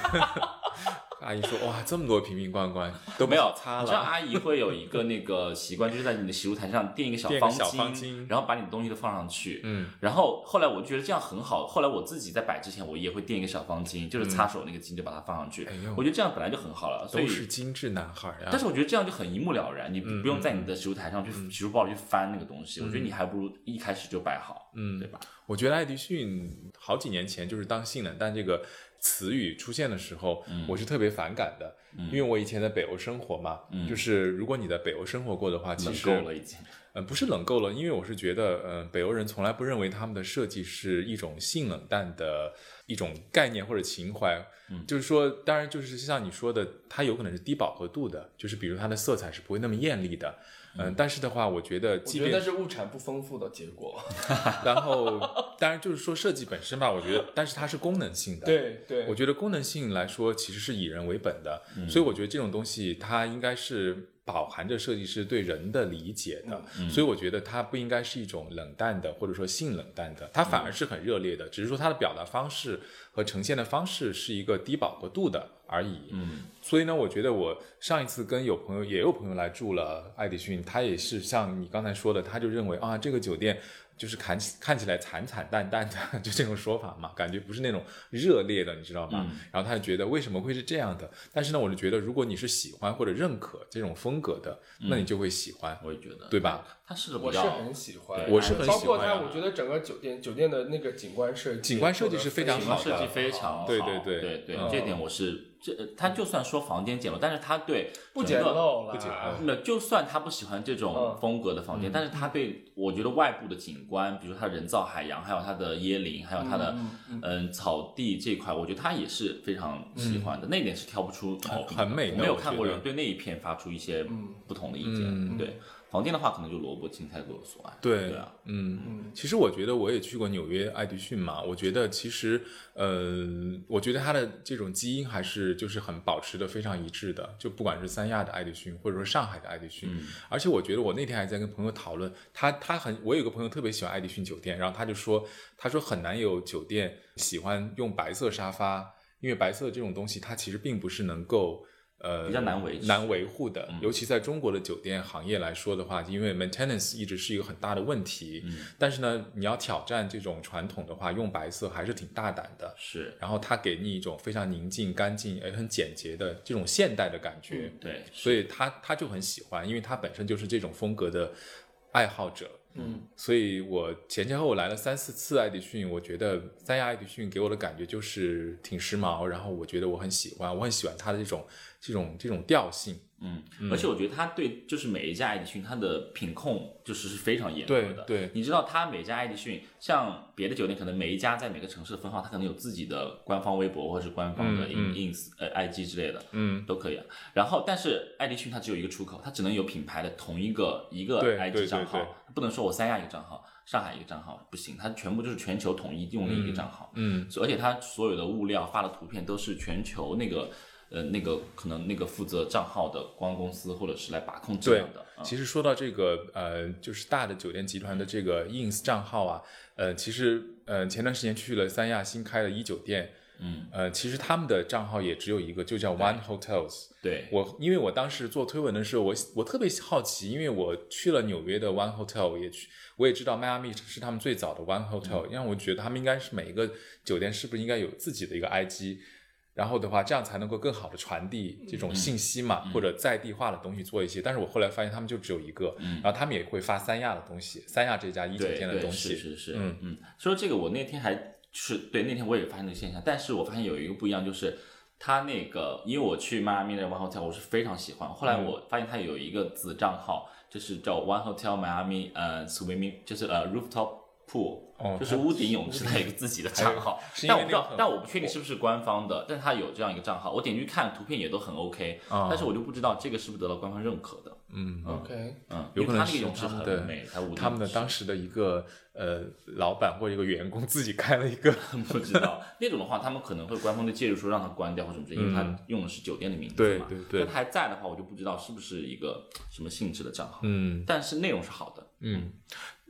阿姨说：“哇，这么多瓶瓶罐罐都没有擦你知道了。阿姨会有一个那个习惯，就是在你的洗漱台上垫一个小方巾然后把你的东西都放上去。嗯，然后后来我就觉得这样很好。后来我自己在摆之前，我也会垫一个小方巾，就是擦手那个巾，就把它放上去。哎呦我觉得这样本来就很好了，所以都是精致男孩啊。但是我觉得这样就很一目了然，你嗯不用在你的洗漱台上去洗漱包里去翻那个东西。我觉得你还不如一开始就摆好，嗯对吧？我觉得爱迪逊好几年前就是当性冷淡这个词语出现的时候，我是特别反感的，因为我以前在北欧生活嘛，就是如果你在北欧生活过的话，其冷实够了已经。呃，不是冷够了，因为我是觉得，呃，北欧人从来不认为他们的设计是一种性冷淡的一种概念或者情怀。嗯，就是说，当然就是像你说的，它有可能是低饱和度的，就是比如它的色彩是不会那么艳丽的。嗯，但是的话，我觉得，我即便觉得那是物产不丰富的结果。<laughs> 然后，当然就是说设计本身吧，我觉得，但是它是功能性的。对对，我觉得功能性来说，其实是以人为本的，所以我觉得这种东西它应该是饱含着设计师对人的理解的，所以我觉得它不应该是一种冷淡的或者说性冷淡的，它反而是很热烈的，只是说它的表达方式和呈现的方式是一个低饱和度的而已。嗯，所以呢，我觉得我上一次跟有朋友也有朋友来住了爱迪逊，他也是像你刚才说的，他就认为啊，这个酒店就是看起看起来惨惨淡淡的，<laughs> 就这种说法嘛，感觉不是那种热烈的，你知道吗？然后他就觉得为什么会是这样的？但是呢，我就觉得如果你是喜欢或者认可这种风格的，那你就会喜欢，我也觉得，对吧？它是我是很喜欢，我是很喜欢包括它，啊我觉得整个酒店酒店的那个景观设计，景观设计是非常好的非常好，对对对。对对嗯。这点我是这，他就算说房间简陋，但是他对不简陋了，不简陋。那就算他不喜欢这种嗯风格的房间，但是他对我觉得外部的景观，比如说它人造海洋，还有它的椰林，还有它的嗯草地这块，我觉得他也是非常喜欢的，那点是挑不出毛病。很美没有看过人对那一片发出一些不同的意见。嗯。对房间的话，可能就萝卜青菜各有所爱。对对啊，嗯，其实我觉得我也去过纽约爱迪逊嘛，我觉得其实呃，我觉得它的这种基因还是就是很保持的非常一致的，就不管是三亚的爱迪逊，或者说上海的爱迪逊，而且我觉得我那天还在跟朋友讨论，他他很，我有个朋友特别喜欢爱迪逊酒店，然后他就说，他说很难有酒店喜欢用白色沙发，因为白色这种东西它其实并不是能够。呃，比较难维持难维护的，尤其在中国的酒店行业来说的话，因为 maintenance 一直是一个很大的问题。嗯，但是呢，你要挑战这种传统的话，用白色还是挺大胆的。是，然后它给你一种非常宁静、干净也很简洁的这种现代的感觉，对，所以他他就很喜欢，因为他本身就是这种风格的爱好者。嗯，所以我前前后后来了三四次爱迪逊，我觉得三亚爱迪逊给我的感觉就是挺时髦，然后我觉得我很喜欢，我很喜欢它的这种这种这种调性。嗯，而且我觉得他对就是每一家爱迪逊，他的品控就是是非常严格的。对对你知道他每家爱迪逊，像别的酒店可能每一家在每个城市的分号，他可能有自己的官方微博或者是官方的嗯 ins、呃 IG 之类的，嗯，都可以啊。然后，但是爱迪逊它只有一个出口，它只能有品牌的同一个一个 IG 账号，对不能说我三亚一个账号，上海一个账号不行，它全部就是全球统一用的一个账号。嗯，而且它所有的物料发的图片都是全球那个呃那个可能那个负责账号的公关公司或者是来把控这样的。啊其实说到这个，呃，就是大的酒店集团的这个 ins 账号啊，呃，其实呃前段时间去了三亚新开的一酒店，嗯，呃，其实他们的账号也只有一个，就叫 One Hotels。对，我因为我当时做推文的时候，我我特别好奇，因为我去了纽约的 One Hotel，我也去，我也知道迈阿密是他们最早的 One Hotel，、让我觉得他们应该是每一个酒店是不是应该有自己的一个 IG，然后的话，这样才能够更好的传递这种信息嘛，或者在地化的东西做一些。但是我后来发现他们就只有一个，然后他们也会发三亚的东西，三亚这家一酒店的东西，是是是，嗯。嗯，说这个我那天还是对那天我也发现这个现象，但是我发现有一个不一样，就是他那个因为我去迈阿密的 One Hotel 我是非常喜欢，后嗯。来我发现他有一个子账号，就是叫 One Hotel Miami 呃 Swimming，就是呃 Rooftop Pool。哦就是屋顶泳池，它有一个自己的账号，但我不知道但我不确定是不是官方的，但它有这样一个账号，我点进去看图片也都很 OK，、啊但是我就不知道这个是不是得到官方认可的，嗯。OK，嗯，有可能是因为它那个泳池他们的很美，它屋顶他们的当时的一个呃老板或者一个员工自己开了一个，<laughs> 不知道那种的话，他们可能会官方的介入说让他关掉或什么之类，因为他用的是酒店的名字嘛。对对对那它还在的话，我就不知道是不是一个什么性质的账号。嗯但是内容是好的。嗯，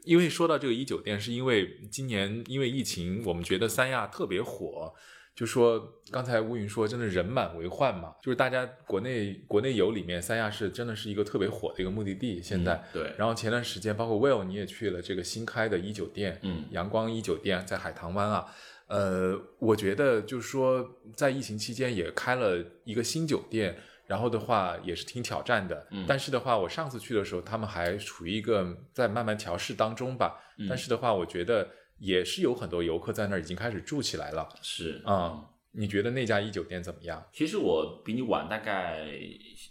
因为说到这个一酒店，是因为今年因为疫情，我们觉得三亚特别火。就说刚才乌云说，真的人满为患嘛，就是大家国内国内游里面，三亚是真的是一个特别火的一个目的地。现在，对，然后前段时间，包括 Will 你也去了这个新开的一酒店，嗯阳光一酒店在海棠湾啊。呃，我觉得就是说，在疫情期间也开了一个新酒店，然后的话也是挺挑战的。嗯但是的话，我上次去的时候，他们还处于一个在慢慢调试当中吧。嗯但是的话，我觉得也是有很多游客在那儿已经开始住起来了。是啊、你觉得那家一酒店怎么样？其实我比你晚大概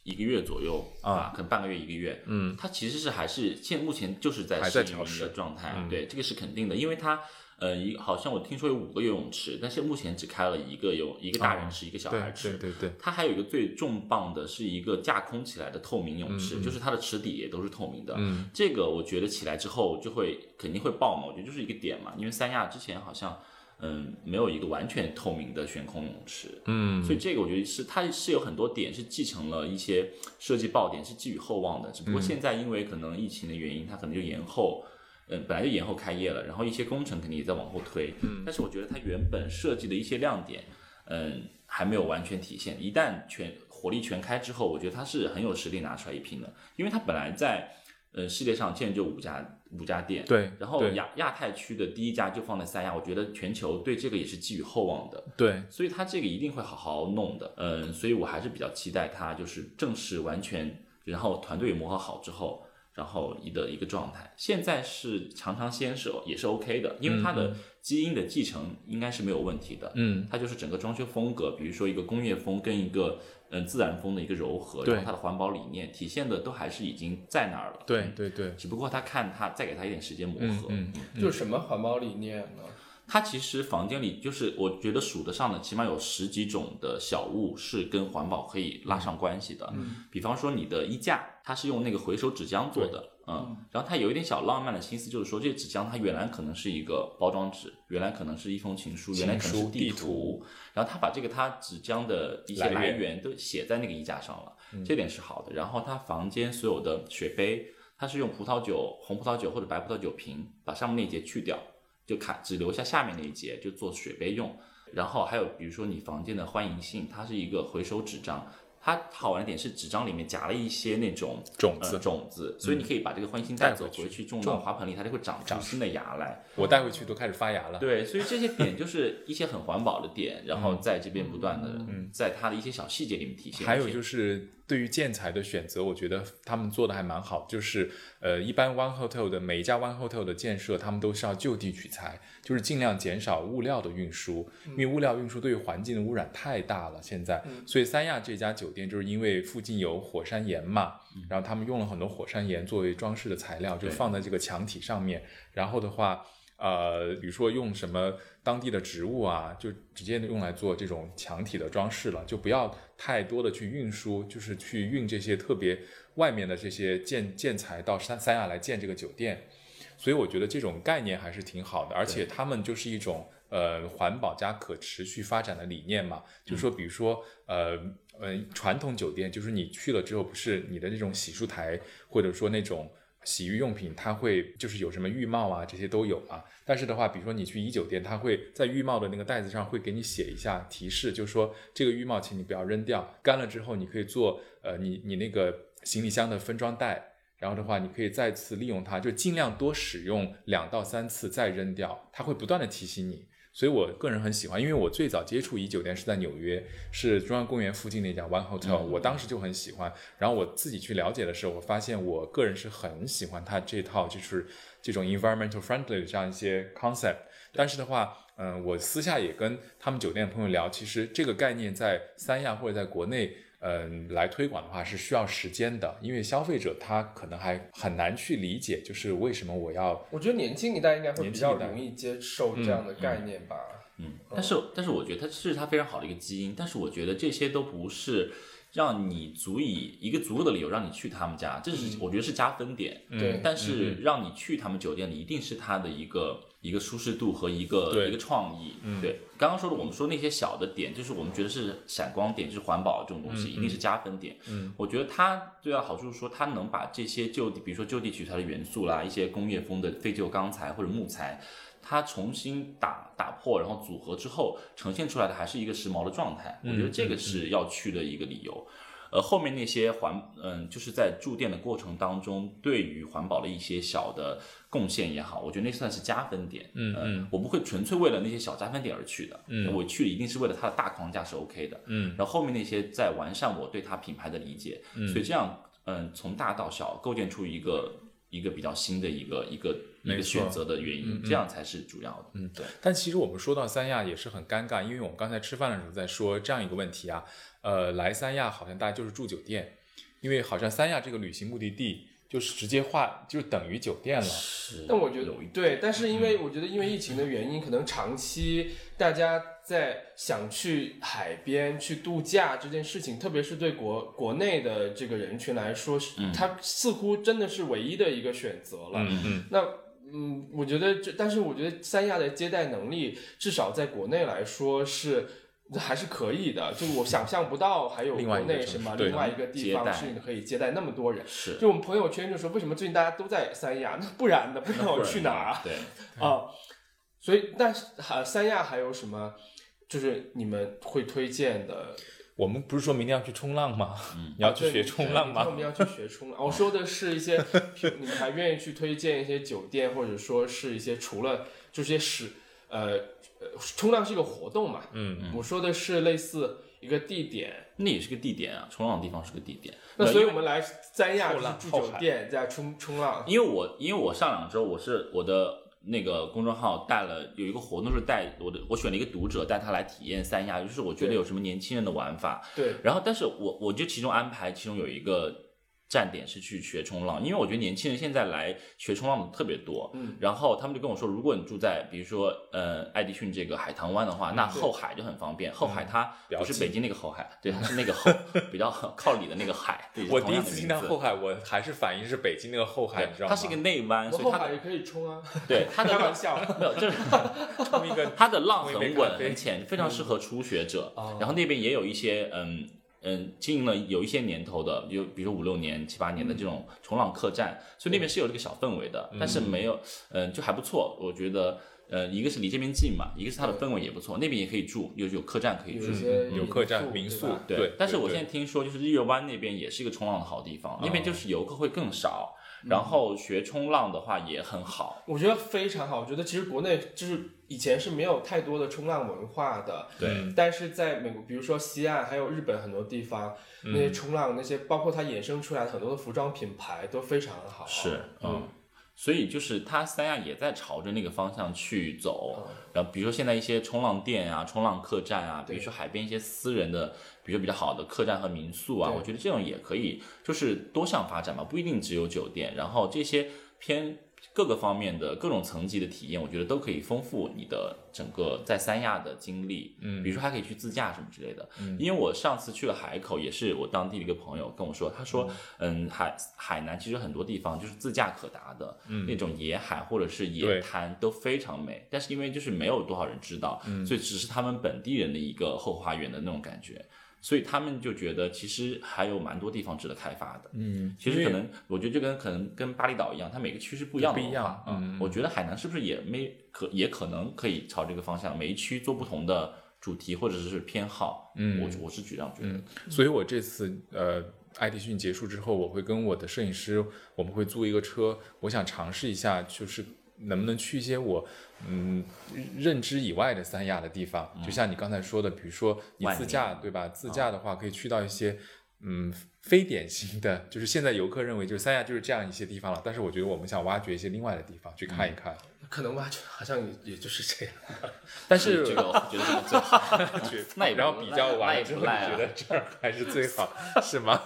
一个月左右啊可能半个月一个月。嗯，它其实是还是现目前就是在还在调试的状态，嗯对，这个是肯定的，因为它呃一好像我听说有五个游泳池，但是目前只开了一个游一个大人池，一个小孩池。对对对，它还有一个最重磅的是一个架空起来的透明泳池，就是它的池底也都是透明的。嗯这个我觉得起来之后就会肯定会爆嘛，我觉得就是一个点嘛，因为三亚之前好像嗯没有一个完全透明的悬空泳池，嗯所以这个我觉得是它是有很多点是继承了一些设计爆点，是寄予厚望的。只不过现在因为可能疫情的原因，它可能就延后，嗯，本来就延后开业了，然后一些工程肯定也在往后推。嗯，但是我觉得它原本设计的一些亮点，嗯，还没有完全体现。一旦全火力全开之后，我觉得它是很有实力拿出来一拼的，因为它本来在呃世界上现在就五家五家店，对，然后亚亚太区的第一家就放在三亚，我觉得全球对这个也是寄予厚望的。对，所以它这个一定会好好弄的，嗯，所以我还是比较期待它就是正式完全，然后团队磨合好之后，然后一的一个状态。现在是尝尝鲜是也是 OK 的，因为它的基因的继承应该是没有问题的，嗯它就是整个装修风格，比如说一个工业风跟一个嗯、呃自然风的一个柔和，对然后它的环保理念体现的都还是已经在那儿了，对对对，只不过他看他再给他一点时间磨合，嗯嗯就是什么环保理念呢？它其实房间里就是我觉得数得上的，起码有十几种的小物是跟环保可以拉上关系的。嗯，比方说你的衣架，它是用那个回收纸浆做的，嗯，然后它有一点小浪漫的心思，就是说这纸浆它原来可能是一个包装纸，原来可能是一封情书，原来可能是地图图，然后他把这个它纸浆的一些来源都写在那个衣架上了，这点是好的。然后他房间所有的水杯，它是用葡萄酒、红葡萄酒或者白葡萄酒瓶把上面那一节去掉。就卡只留下下面那一节，就做水杯用。然后还有比如说你房间的欢迎信，它是一个回收纸张，它好玩的点是纸张里面夹了一些那种种子呃、种子，所以你可以把这个欢欣带走回去回去种到花盆里，它就会长出新的芽来。我带回去都开始发芽了。对，所以这些点就是一些很环保的点，<laughs> 然后在这边不断的在它的一些小细节里面体现。还有就是对于建材的选择，我觉得他们做的还蛮好。就是呃，一般 One Hotel 的每一家 One Hotel 的建设，他们都是要就地取材，就是尽量减少物料的运输，因为物料运输对于环境的污染太大了。现在，所以三亚这家酒店就是因为附近有火山岩嘛，然后他们用了很多火山岩作为装饰的材料，就放在这个墙体上面。然后的话，呃，比如说用什么当地的植物啊，就直接用来做这种墙体的装饰了，就不要太多的去运输，就是去运这些特别外面的这些建建材到三三亚来建这个酒店。所以我觉得这种概念还是挺好的，而且他们就是一种。呃呃环保加可持续发展的理念嘛，就是说，比如说呃嗯传统酒店，就是你去了之后，不是你的那种洗漱台或者说那种。洗浴用品它会就是有什么浴帽啊，这些都有嘛。但是的话，比如说你去一酒店，它会在浴帽的那个袋子上会给你写一下提示，就是说这个浴帽请你不要扔掉，干了之后你可以做呃你你那个行李箱的分装袋，然后的话你可以再次利用它，就尽量多使用两到三次再扔掉，它会不断的提醒你。所以我个人很喜欢，因为我最早接触怡酒店是在纽约，是中央公园附近那家 One Hotel，我当时就很喜欢。然后我自己去了解的时候，我发现我个人是很喜欢它这套就是这种 environmental friendly 的这样一些 concept。但是的话，嗯，我私下也跟他们酒店的朋友聊，其实这个概念在三亚或者在国内。嗯，来推广的话是需要时间的，因为消费者他可能还很难去理解，就是为什么我要。我觉得年轻一代应该会比较容易接受这样的概念吧。嗯，但是但是我觉得它是它非常好的一个基因，但是我觉得这些都不是让你足以一个足够的理由让你去他们家，这是我觉得是加分点。对，但是让你去他们酒店里，一定是他的一个。一个舒适度和一个一个创意，对，刚刚说的我们说那些小的点，就是我们觉得是闪光点，就是环保这种东西，一定是加分点。嗯，我觉得它最大的好处是说，它能把这些就地，比如说就地取材的元素啦，一些工业风的废旧钢材或者木材，它重新打打破，然后组合之后呈现出来的还是一个时髦的状态。我觉得这个是要去的一个理由。呃，后面那些环，嗯，就是在住店的过程当中，对于环保的一些小的贡献也好，我觉得那算是加分点。嗯嗯，我不会纯粹为了那些小加分点而去的。嗯，我去一定是为了它的大框架是 OK 的。嗯，然后后面那些在完善我对它品牌的理解。嗯，所以这样，嗯，从大到小构建出一个一个比较新的一个一个一个选择的原因，这样才是主要的。嗯，对。但其实我们说到三亚也是很尴尬，因为我们刚才吃饭的时候在说这样一个问题啊，呃，来三亚好像大家就是住酒店。因为好像三亚这个旅行目的地就是直接划就等于酒店了，是。但我觉得对，但是因为我觉得因为疫情的原因，可能长期大家在想去海边去度假这件事情，特别是对国国内的这个人群来说，是它似乎真的是唯一的一个选择了。嗯嗯。那嗯，我觉得这，但是我觉得三亚的接待能力，至少在国内来说是。还是可以的，就我想象不到还有国内什么另外一个地方是可以接待那么多人。是，就我们朋友圈就说，为什么最近大家都在三亚？那不然的，不然我去哪儿啊？对啊，所以但是还三亚还有什么？就是你们会推荐的？我们不是说明天要去冲浪吗？你要去学冲浪吗？我们要去学冲浪。我说的是一些，<laughs> 你们还愿意去推荐一些酒店，或者说是一些除了这些是呃。冲浪是一个活动嘛？嗯，嗯我说的是类似一个地点，那也是个地点啊，冲浪的地方是个地点。那所以我们来三亚住酒店在冲冲浪。因为我因为我上两周我是我的那个公众号带了有一个活动是带我的我选了一个读者带他来体验三亚，就是我觉得有什么年轻人的玩法。对。然后但是我我就其中安排其中有一个。站点是去学冲浪，因为我觉得年轻人现在来学冲浪的特别多。嗯，然后他们就跟我说，如果你住在比如说呃爱迪逊这个海棠湾的话，那后海就很方便。后海它不是北京那个后海，对，它是那个后 <laughs> 比较靠里的那个海。我第一次听到后海，我还是反应是北京那个后海，你知道吗？它是一个内湾，所以它也可以冲啊。<laughs> 对，它的开玩笑，没有，就是冲一个，它的浪很稳很浅，非常适合初学者。然后那边也有一些嗯。嗯，经营了有一些年头的，有比如说五六年、七八年的这种冲浪客栈，所以那边是有这个小氛围的，但是没有，嗯，就还不错。我觉得，呃，一个是离这边近嘛，一个是它的氛围也不错，那边也可以住，有有客栈可以住，有客栈、民宿，对。但是我现在听说，就是日月湾那边也是一个冲浪的好地方，那边就是游客会更少。然后学冲浪的话也很好，我觉得非常好。我觉得其实国内就是以前是没有太多的冲浪文化的，对。但是在美国，比如说西岸，还有日本很多地方，那些冲浪那些，包括它衍生出来的很多的服装品牌都非常好。是，嗯。所以就是它三亚也在朝着那个方向去走。然后比如说现在一些冲浪店啊、冲浪客栈啊，比如说海边一些私人的。比如比较好的客栈和民宿啊，我觉得这种也可以，就是多项发展嘛，不一定只有酒店。然后这些偏各个方面的各种层级的体验，我觉得都可以丰富你的整个在三亚的经历。嗯，比如说还可以去自驾什么之类的。嗯，因为我上次去了海口，也是我当地的一个朋友跟我说，他说，嗯，海海南其实很多地方就是自驾可达的，那种野海或者是野滩都非常美，但是因为就是没有多少人知道，所以只是他们本地人的一个后花园的那种感觉。所以他们就觉得其实还有蛮多地方值得开发的。嗯，其实可能我觉得就跟可能跟巴厘岛一样，它每个区是不一样的。不一样。嗯，我觉得海南是不是也没可也可能可以朝这个方向，每一区做不同的主题或者是偏好。嗯，我我是这样觉得。所以我这次呃爱迪逊结束之后，我会跟我的摄影师，我们会租一个车，我想尝试一下，就是能不能去一些我。嗯，认知以外的三亚的地方，就像你刚才说的，比如说你自驾，对吧？自驾的话，可以去到一些嗯非典型的，就是现在游客认为就是三亚就是这样一些地方了。但是我觉得我们想挖掘一些另外的地方去看一看。可能吧，就好像也也就是这样，<laughs> 但是这个我觉得最好，<laughs> 那也然后比较完了之后，你觉得这儿还是最好，<laughs> 是吗？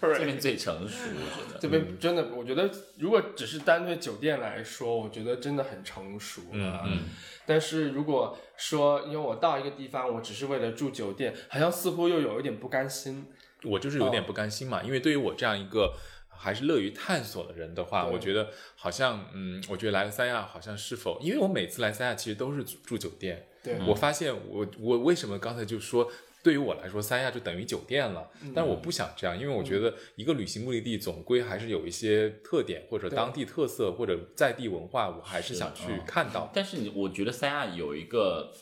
这边最成熟，我觉得这边真的，我觉得如果只是单对酒店来说，我觉得真的很成熟了。嗯，但是如果说因为我到一个地方，我只是为了住酒店，好像似乎又有一点不甘心。我就是有点不甘心嘛，因为对于我这样一个。还是乐于探索的人的话，我觉得好像，嗯，我觉得来了三亚，好像是否，因为我每次来三亚其实都是住酒店。对，我发现我我为什么刚才就说，对于我来说，三亚就等于酒店了。但是我不想这样，因为我觉得一个旅行目的地总归还是有一些特点或者当地特色或者在地文化，我还是想去看到。但是你，我觉得三亚有一个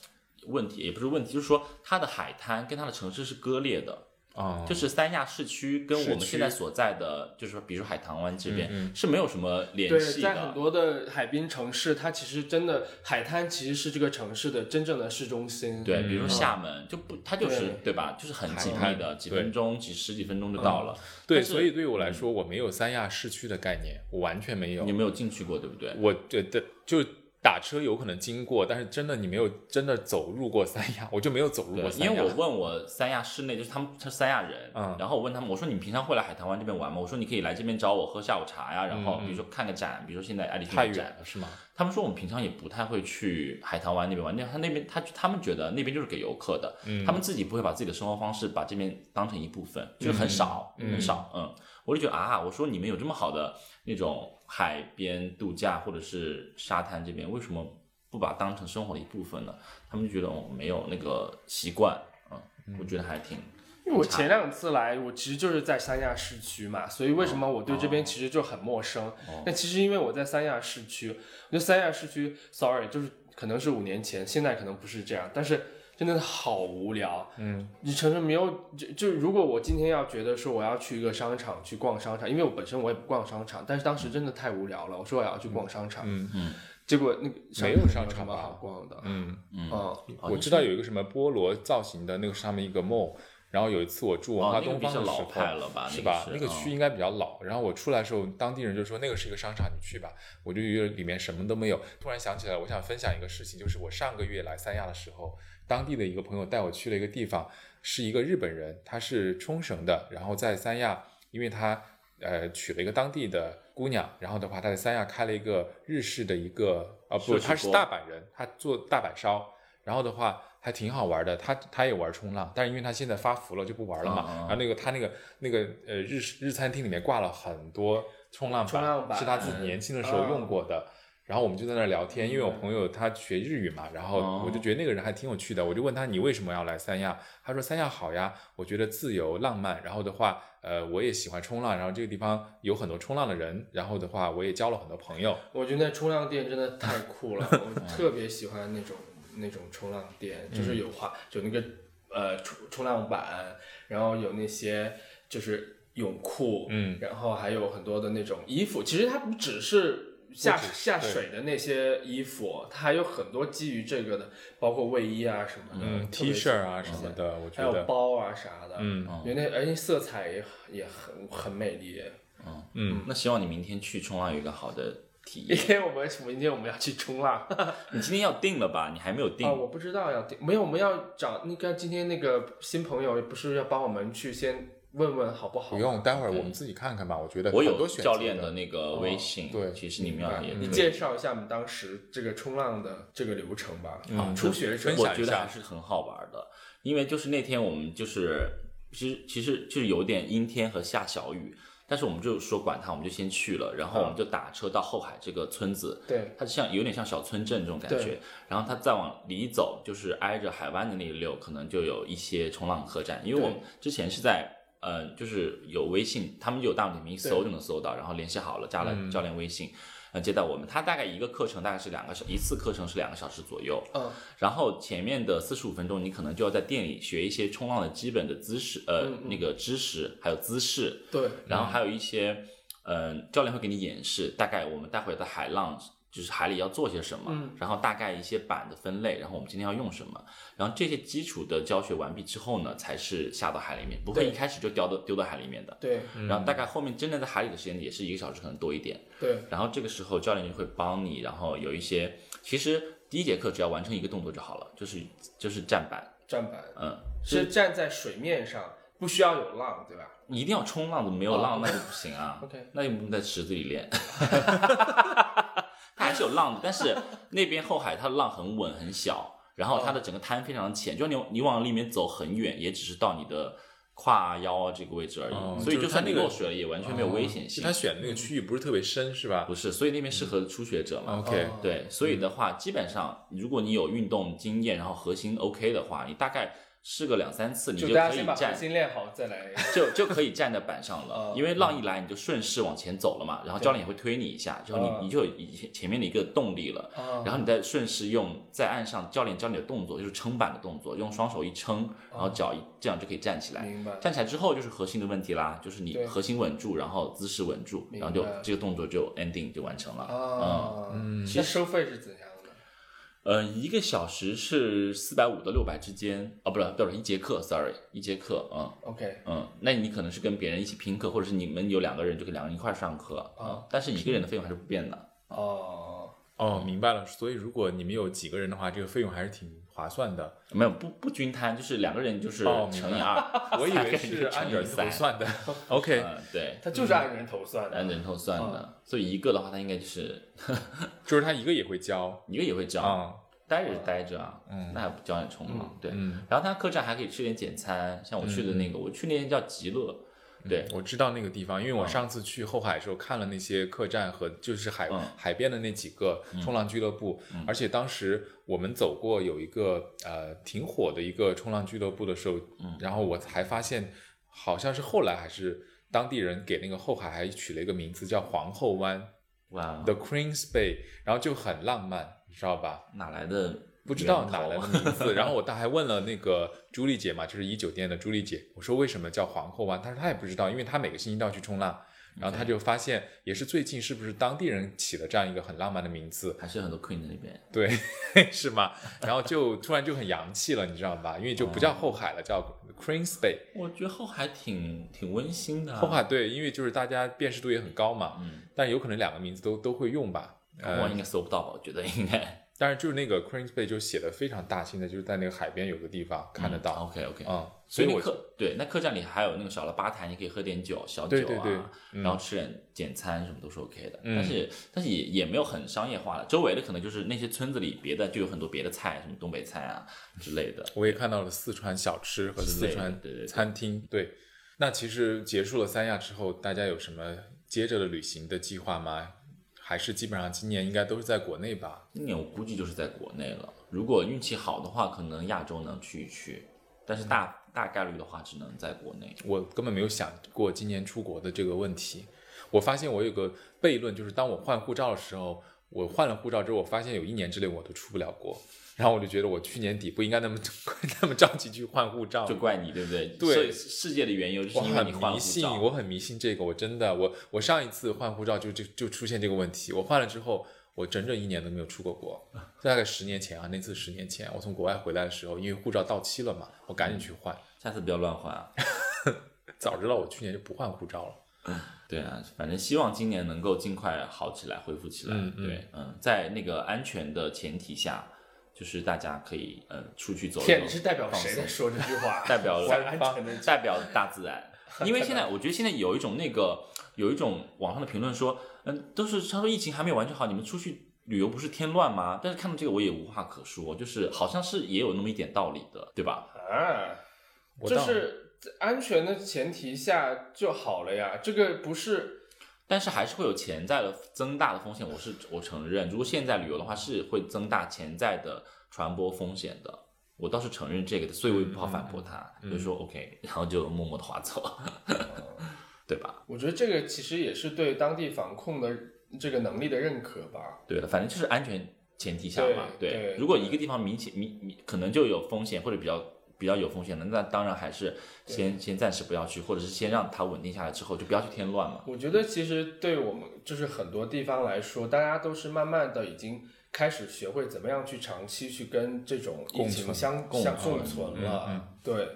问题，也不是问题，就是说它的海滩跟它的城市是割裂的。啊，就是三亚市区跟我们现在所在的，就是说，比如说海棠湾这边是没有什么联系的。对，在很多的海滨城市，它其实真的海滩其实是这个城市的真正的市中心。对，比如说厦门就不，它就是对吧？就是很紧密的，几分钟、几十几分钟就到了。对，所以对于我来说，我没有三亚市区的概念，我完全没有。你没有进去过，对不对？我对对就。打车有可能经过，但是真的你没有真的走入过三亚，<laughs> 我就没有走入过三亚。因为我问我三亚市内，就是他们是三亚人，嗯，然后我问他们，我说你们平常会来海棠湾这边玩吗？我说你可以来这边找我喝下午茶呀，然后比如说看个展，比如说现在爱丽太远了是吗？他们说我们平常也不太会去海棠湾那边玩，那他那边他他们觉得那边就是给游客的，他们自己不会把自己的生活方式把这边当成一部分，就是很少很少，嗯，我就觉得啊，我说你们有这么好的那种海边度假或者是沙滩这边，为什么？不把当成生活的一部分呢，他们就觉得我没有那个习惯，嗯，我觉得还挺。因为我前两次来，我其实就是在三亚市区嘛，所以为什么我对这边其实就很陌生？那其实因为我在三亚市区，我觉得三亚市区，sorry，就是可能是五年前，现在可能不是这样，但是真的好无聊。嗯，你城市没有就就如果我今天要觉得说我要去一个商场去逛商场，因为我本身我也不逛商场，但是当时真的太无聊了，我说我要去逛商场。嗯嗯。结果那个没有商场吧？好逛的，嗯嗯我知道有一个什么菠萝造型的那个上面一个 mall，然后有一次我住文化东方的时候，是吧？那个区应该比较老。然后我出来的时候，当地人就说那个是一个商场，你去吧。我就觉得里面什么都没有。突然想起来，我想分享一个事情，就是我上个月来三亚的时候，当地的一个朋友带我去了一个地方，是一个日本人，他是冲绳的，然后在三亚，因为他呃娶了一个当地的。姑娘，然后的话，他在三亚开了一个日式的一个，啊不，他是大阪人，他做大阪烧，然后的话还挺好玩的，他他也玩冲浪，但是因为他现在发福了就不玩了嘛，然后那个他那个那个呃日日餐厅里面挂了很多冲浪板，是他自己年轻的时候用过的。然后我们就在那儿聊天，因为我朋友他学日语嘛，然后我就觉得那个人还挺有趣的，我就问他你为什么要来三亚？他说三亚好呀，我觉得自由浪漫，然后的话，呃，我也喜欢冲浪，然后这个地方有很多冲浪的人，然后的话我也交了很多朋友。我觉得那冲浪店真的太酷了，<laughs> 我特别喜欢那种那种冲浪店，就是有滑，有那个呃冲冲浪板，然后有那些就是泳裤，嗯，然后还有很多的那种衣服，其实它不只是。下下水的那些衣服，它还有很多基于这个的，包括卫衣啊什么的，T 恤啊什么的，我觉得。还有包啊啥的，嗯，因为那而且色彩也也很很美丽，嗯。嗯，那希望你明天去冲浪有一个好的体验。<laughs> 因为我们明天我们要去冲浪，<laughs> 你今天要定了吧？你还没有定啊？我不知道要定，没有，我们要找那个今天那个新朋友不是要帮我们去先。问问好不好？不用，待会儿我们自己看看吧。我觉得我有教练的的那个微信，对其实你们要也你介绍一下我们当时这个冲浪的这个流程吧。嗯啊，初学者分我觉得还是很好玩的，因为就是那天我们就是其实其实就是有点阴天和下小雨，但是我们就说管他，我们就先去了，然后我们就打车到后海这个村子，对。它像有点像小村镇这种感觉，然后它再往里走，就是挨着海湾的那一溜，可能就有一些冲浪客栈，因为我们之前是在。呃，就是有微信，他们有大众点评一搜就能搜到，然后联系好了，加了教练微信，呃，接待我们。他大概一个课程大概是两个小，一次课程是两个小时左右。嗯，然后前面的四十五分钟，你可能就要在店里学一些冲浪的基本的姿势，呃，那个知识还有姿势，对，然后还有一些，嗯、教练会给你演示，大概我们待会儿的海浪就是海里要做些什么，嗯然后大概一些板的分类，然后我们今天要用什么，然后这些基础的教学完毕之后呢，才是下到海里面，不会一开始就丢到丢到海里面的。对然后大概后面真的在海里的时间也是一个小时，可能多一点。对然后这个时候教练就会帮你，然后有一些，其实第一节课只要完成一个动作就好了，就是就是站板，站板嗯，是站在水面上，不需要有浪，对吧？你一定要冲浪的，没有浪那就不行啊。OK 那就不能在池子里练。<laughs> 有浪的，但是 <laughs> 那边后海它的浪很稳很小，然后它的整个滩非常浅，就你你往里面走很远，也只是到你的胯腰啊这个位置而已。哦所以就算你落水了，也完全没有危险性。就他选的那个区域不是特别深，是吧不是，所以那边适合初学者嘛。？OK，哦对，所以的话，基本上如果你有运动经验，然后核心 OK 的话，你大概试个两三次，你就就可以大家先把核站，心练好再来。<laughs> 就就可以站在板上了哦。因为浪一来，你就顺势往前走了嘛，然后教练也会推你一下，之后哦你你就有以前前面的一个动力了。啊然后你再顺势用在岸上教练教你的动作，就是撑板的动作，用双手一撑，然后脚一这样就可以站起来。明白。站起来之后就是核心的问题啦，就是你核心稳住，然后姿势稳住，然后就这个动作就 ending 就完成了。啊，嗯其实收费是怎样的？呃，一个小时是四百五到六百之间，哦，不是，不是一节课，sorry，一节课，嗯 OK，嗯，那你可能是跟别人一起拼课，或者是你们有两个人就可以两个人一块上课，啊但是一个人的费用还是不变的。哦，哦，明白了。所以如果你们有几个人的话，这个费用还是挺划算的。没有不不均摊，就是两个人就是乘以二，<laughs> 我以为是按人头算的。OK，<laughs> 嗯，对，他就是按人头算的。按人头算的，所以一个的话，他应该就是 <laughs> 就是他一个也会教。一个也会教，啊。待着是待着啊，那还不教你冲浪，对。嗯。然后他客栈还可以吃点简餐，像我去的那个，我去那间叫极乐，对，我知道那个地方，因为我上次去后海的时候看了那些客栈和就是海、嗯。海边的那几个冲浪俱乐部，而且当时我们走过有一个呃挺火的一个冲浪俱乐部的时候，然后我才发现好像是后来还是当地人给那个后海还取了一个名字叫皇后湾哇，（The Queen's Bay），然后就很浪漫，你知道吧？哪来的？不知道哪来的名字，<laughs> 然后我倒还问了那个朱丽姐嘛，就是一酒店的朱丽姐，我说为什么叫皇后湾？她说她也不知道，因为她每个星期都要去冲浪，然后她就发现也是最近是不是当地人起了这样一个很浪漫的名字，还是很多 queen 在那边。对，是吗？然后就突然就很洋气了，你知道吧？因为就不叫后海了，叫 Queen's Bay。我觉得后海挺挺温馨的、啊。后海对，因为就是大家辨识度也很高嘛，嗯，但有可能两个名字都都会用吧。呃我应，该搜不到吧？我觉得应该 <laughs> 但是就是那个 Queen's Bay 就写的非常大心的，就是在那个海边有个地方看得到，OK OK，嗯，所以我客对那客栈里还有那个小的吧台，你可以喝点酒，小酒啊，对对对嗯然后吃点简餐什么都是 OK 的。嗯但是但是也也没有很商业化了，周围的可能就是那些村子里别的就有很多别的菜，什么东北菜啊之类的。<laughs> 我也看到了四川小吃和四川对对对餐厅。对，那其实结束了三亚之后，大家有什么接着的旅行的计划吗？还是基本上今年应该都是在国内吧？今年我估计就是在国内了，如果运气好的话，可能亚洲能去一去，但是大大概率的话只能在国内。我根本没有想过今年出国的这个问题。我发现我有个悖论，就是当我换护照的时候，我换了护照之后，我发现有一年之内我都出不了国，然后我就觉得我去年底不应该那么 <laughs> 那么着急去换护照，就怪你，对不对？对世界的缘由就是你换了护迷信，照。我很迷信这个，我真的，我我上一次换护照就就就出现这个问题，我换了之后，我整整一年都没有出过国，<laughs> 大概十年前啊，那次十年前，我从国外回来的时候，因为护照到期了嘛，我赶紧去换，下次不要乱换啊！<laughs> 早知道我去年就不换护照了。对啊，反正希望今年能够尽快好起来，恢复起来。对，嗯，在那个安全的前提下，就是大家可以呃出去走一走。天，你是代表谁在说这句话？<laughs> 代表 <laughs> 了安全的代表大自然。<laughs> 因为现在我觉得现在有一种那个有一种网上的评论说，嗯，都是他说疫情还没有完全好，你们出去旅游不是添乱吗？但是看到这个我也无话可说，就是好像是也有那么一点道理的，对吧？啊，就是安全的前提下就好了呀，这个不是。但是还是会有潜在的增大的风险，我是我承认，如果现在旅游的话是会增大潜在的传播风险的，我倒是承认这个的，所以我也不好反驳他，就说 OK，然后就默默的划走，<laughs> 对吧？我觉得这个其实也是对当地防控的这个能力的认可吧。对的，反正就是安全前提下嘛，对对如果一个地方明显明明可能就有风险或者比较比较有风险的，那当然还是先先暂时不要去，或者是先让它稳定下来之后就不要去添乱嘛。我觉得其实对我们就是很多地方来说，大家都是慢慢的已经开始学会怎么样去长期去跟这种疫情相相共存共存了。嗯对，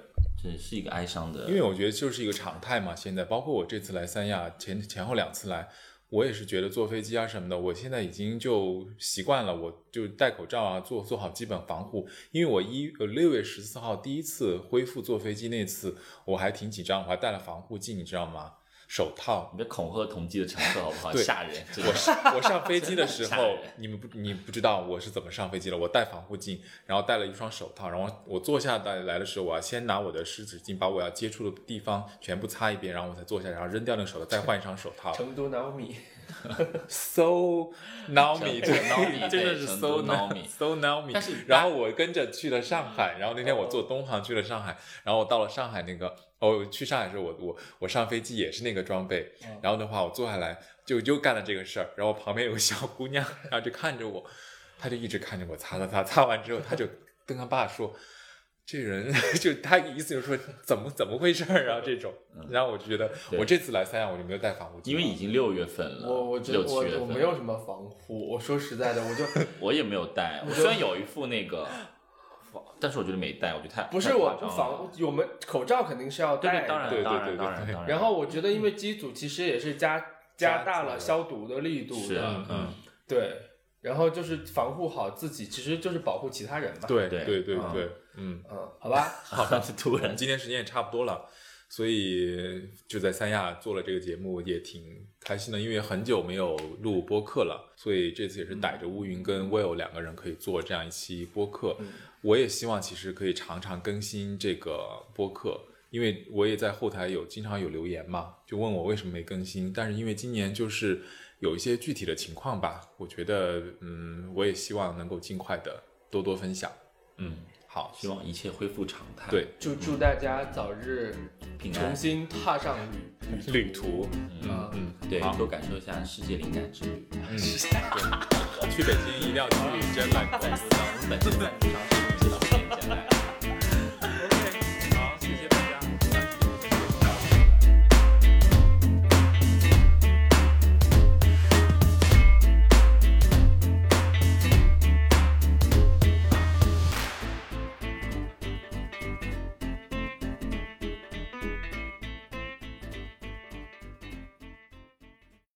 这是一个哀伤的，因为我觉得就是一个常态嘛。现在包括我这次来三亚前前后两次来，我也是觉得坐飞机啊什么的，我现在已经就习惯了，我就戴口罩啊，做做好基本防护。因为我一呃六月十四号第一次恢复坐飞机那次，我还挺紧张，我还带了防护镜，你知道吗？手套。你别恐吓同机的乘客好不好？吓人，我上我上飞机的时 <laughs> 候，你们不你不知道我是怎么上飞机的。我戴防护镜，然后戴了一双手套，然后我坐下来来的时候，我要先拿我的湿纸巾把我要接触的地方全部擦一遍，然后我才坐下，然后扔掉那个手套，再换一双手套。成都 Naomi，So Naomi，成真的 Naomi，<laughs> 真的是对 so 成都 Naomi so 然后我跟着去了上海，然后那天我坐东航去了上海，然后我到了上海那个，哦，去上海的时候我我我上飞机也是那个装备，然后的话我坐下来就又干了这个事儿，然后旁边有个小姑娘，然后就看着我，她就一直看着我擦擦擦，擦完之后她就跟她爸说。这人 <laughs> 就她意思就是说怎么怎么回事儿啊这种，然后我就觉得我这次来三亚我就没有带防护，因为已经六月份了，我我觉得我我没有什么防护，我说实在的，我就我也没有带，我虽然有一副那个，<laughs> 但是我觉得没戴，我觉得太不是我不太夸张了。防，我们口罩肯定是要戴的，对对，当然对对当然对。然然，后我觉得，因为机组其实也是加加大了消毒的力度的，嗯，对，然后就是防护好自己，其实就是保护其他人嘛。，对对对对嗯。对，嗯，嗯，好吧，<laughs> 好像是突然。今天时间也差不多了，所以就在三亚做了这个节目，也挺开心的，因为很久没有录播客了，所以这次也是逮着乌云跟 Will 两个人可以做这样一期播客。我也希望其实可以常常更新这个播客。因为我也在后台有经常有留言嘛，就问我为什么没更新，但是因为今年就是有一些具体的情况吧，我觉得嗯，我也希望能够尽快的多多分享。嗯，好，希望一切恢复常态。对，祝祝大家早日平安。重新踏上旅旅途，嗯嗯，对，好。多感受一下世界灵感之旅。嗯，<laughs> <laughs> 去北京一定要去真蓝公司。我 <laughs> 们本期的赞助商是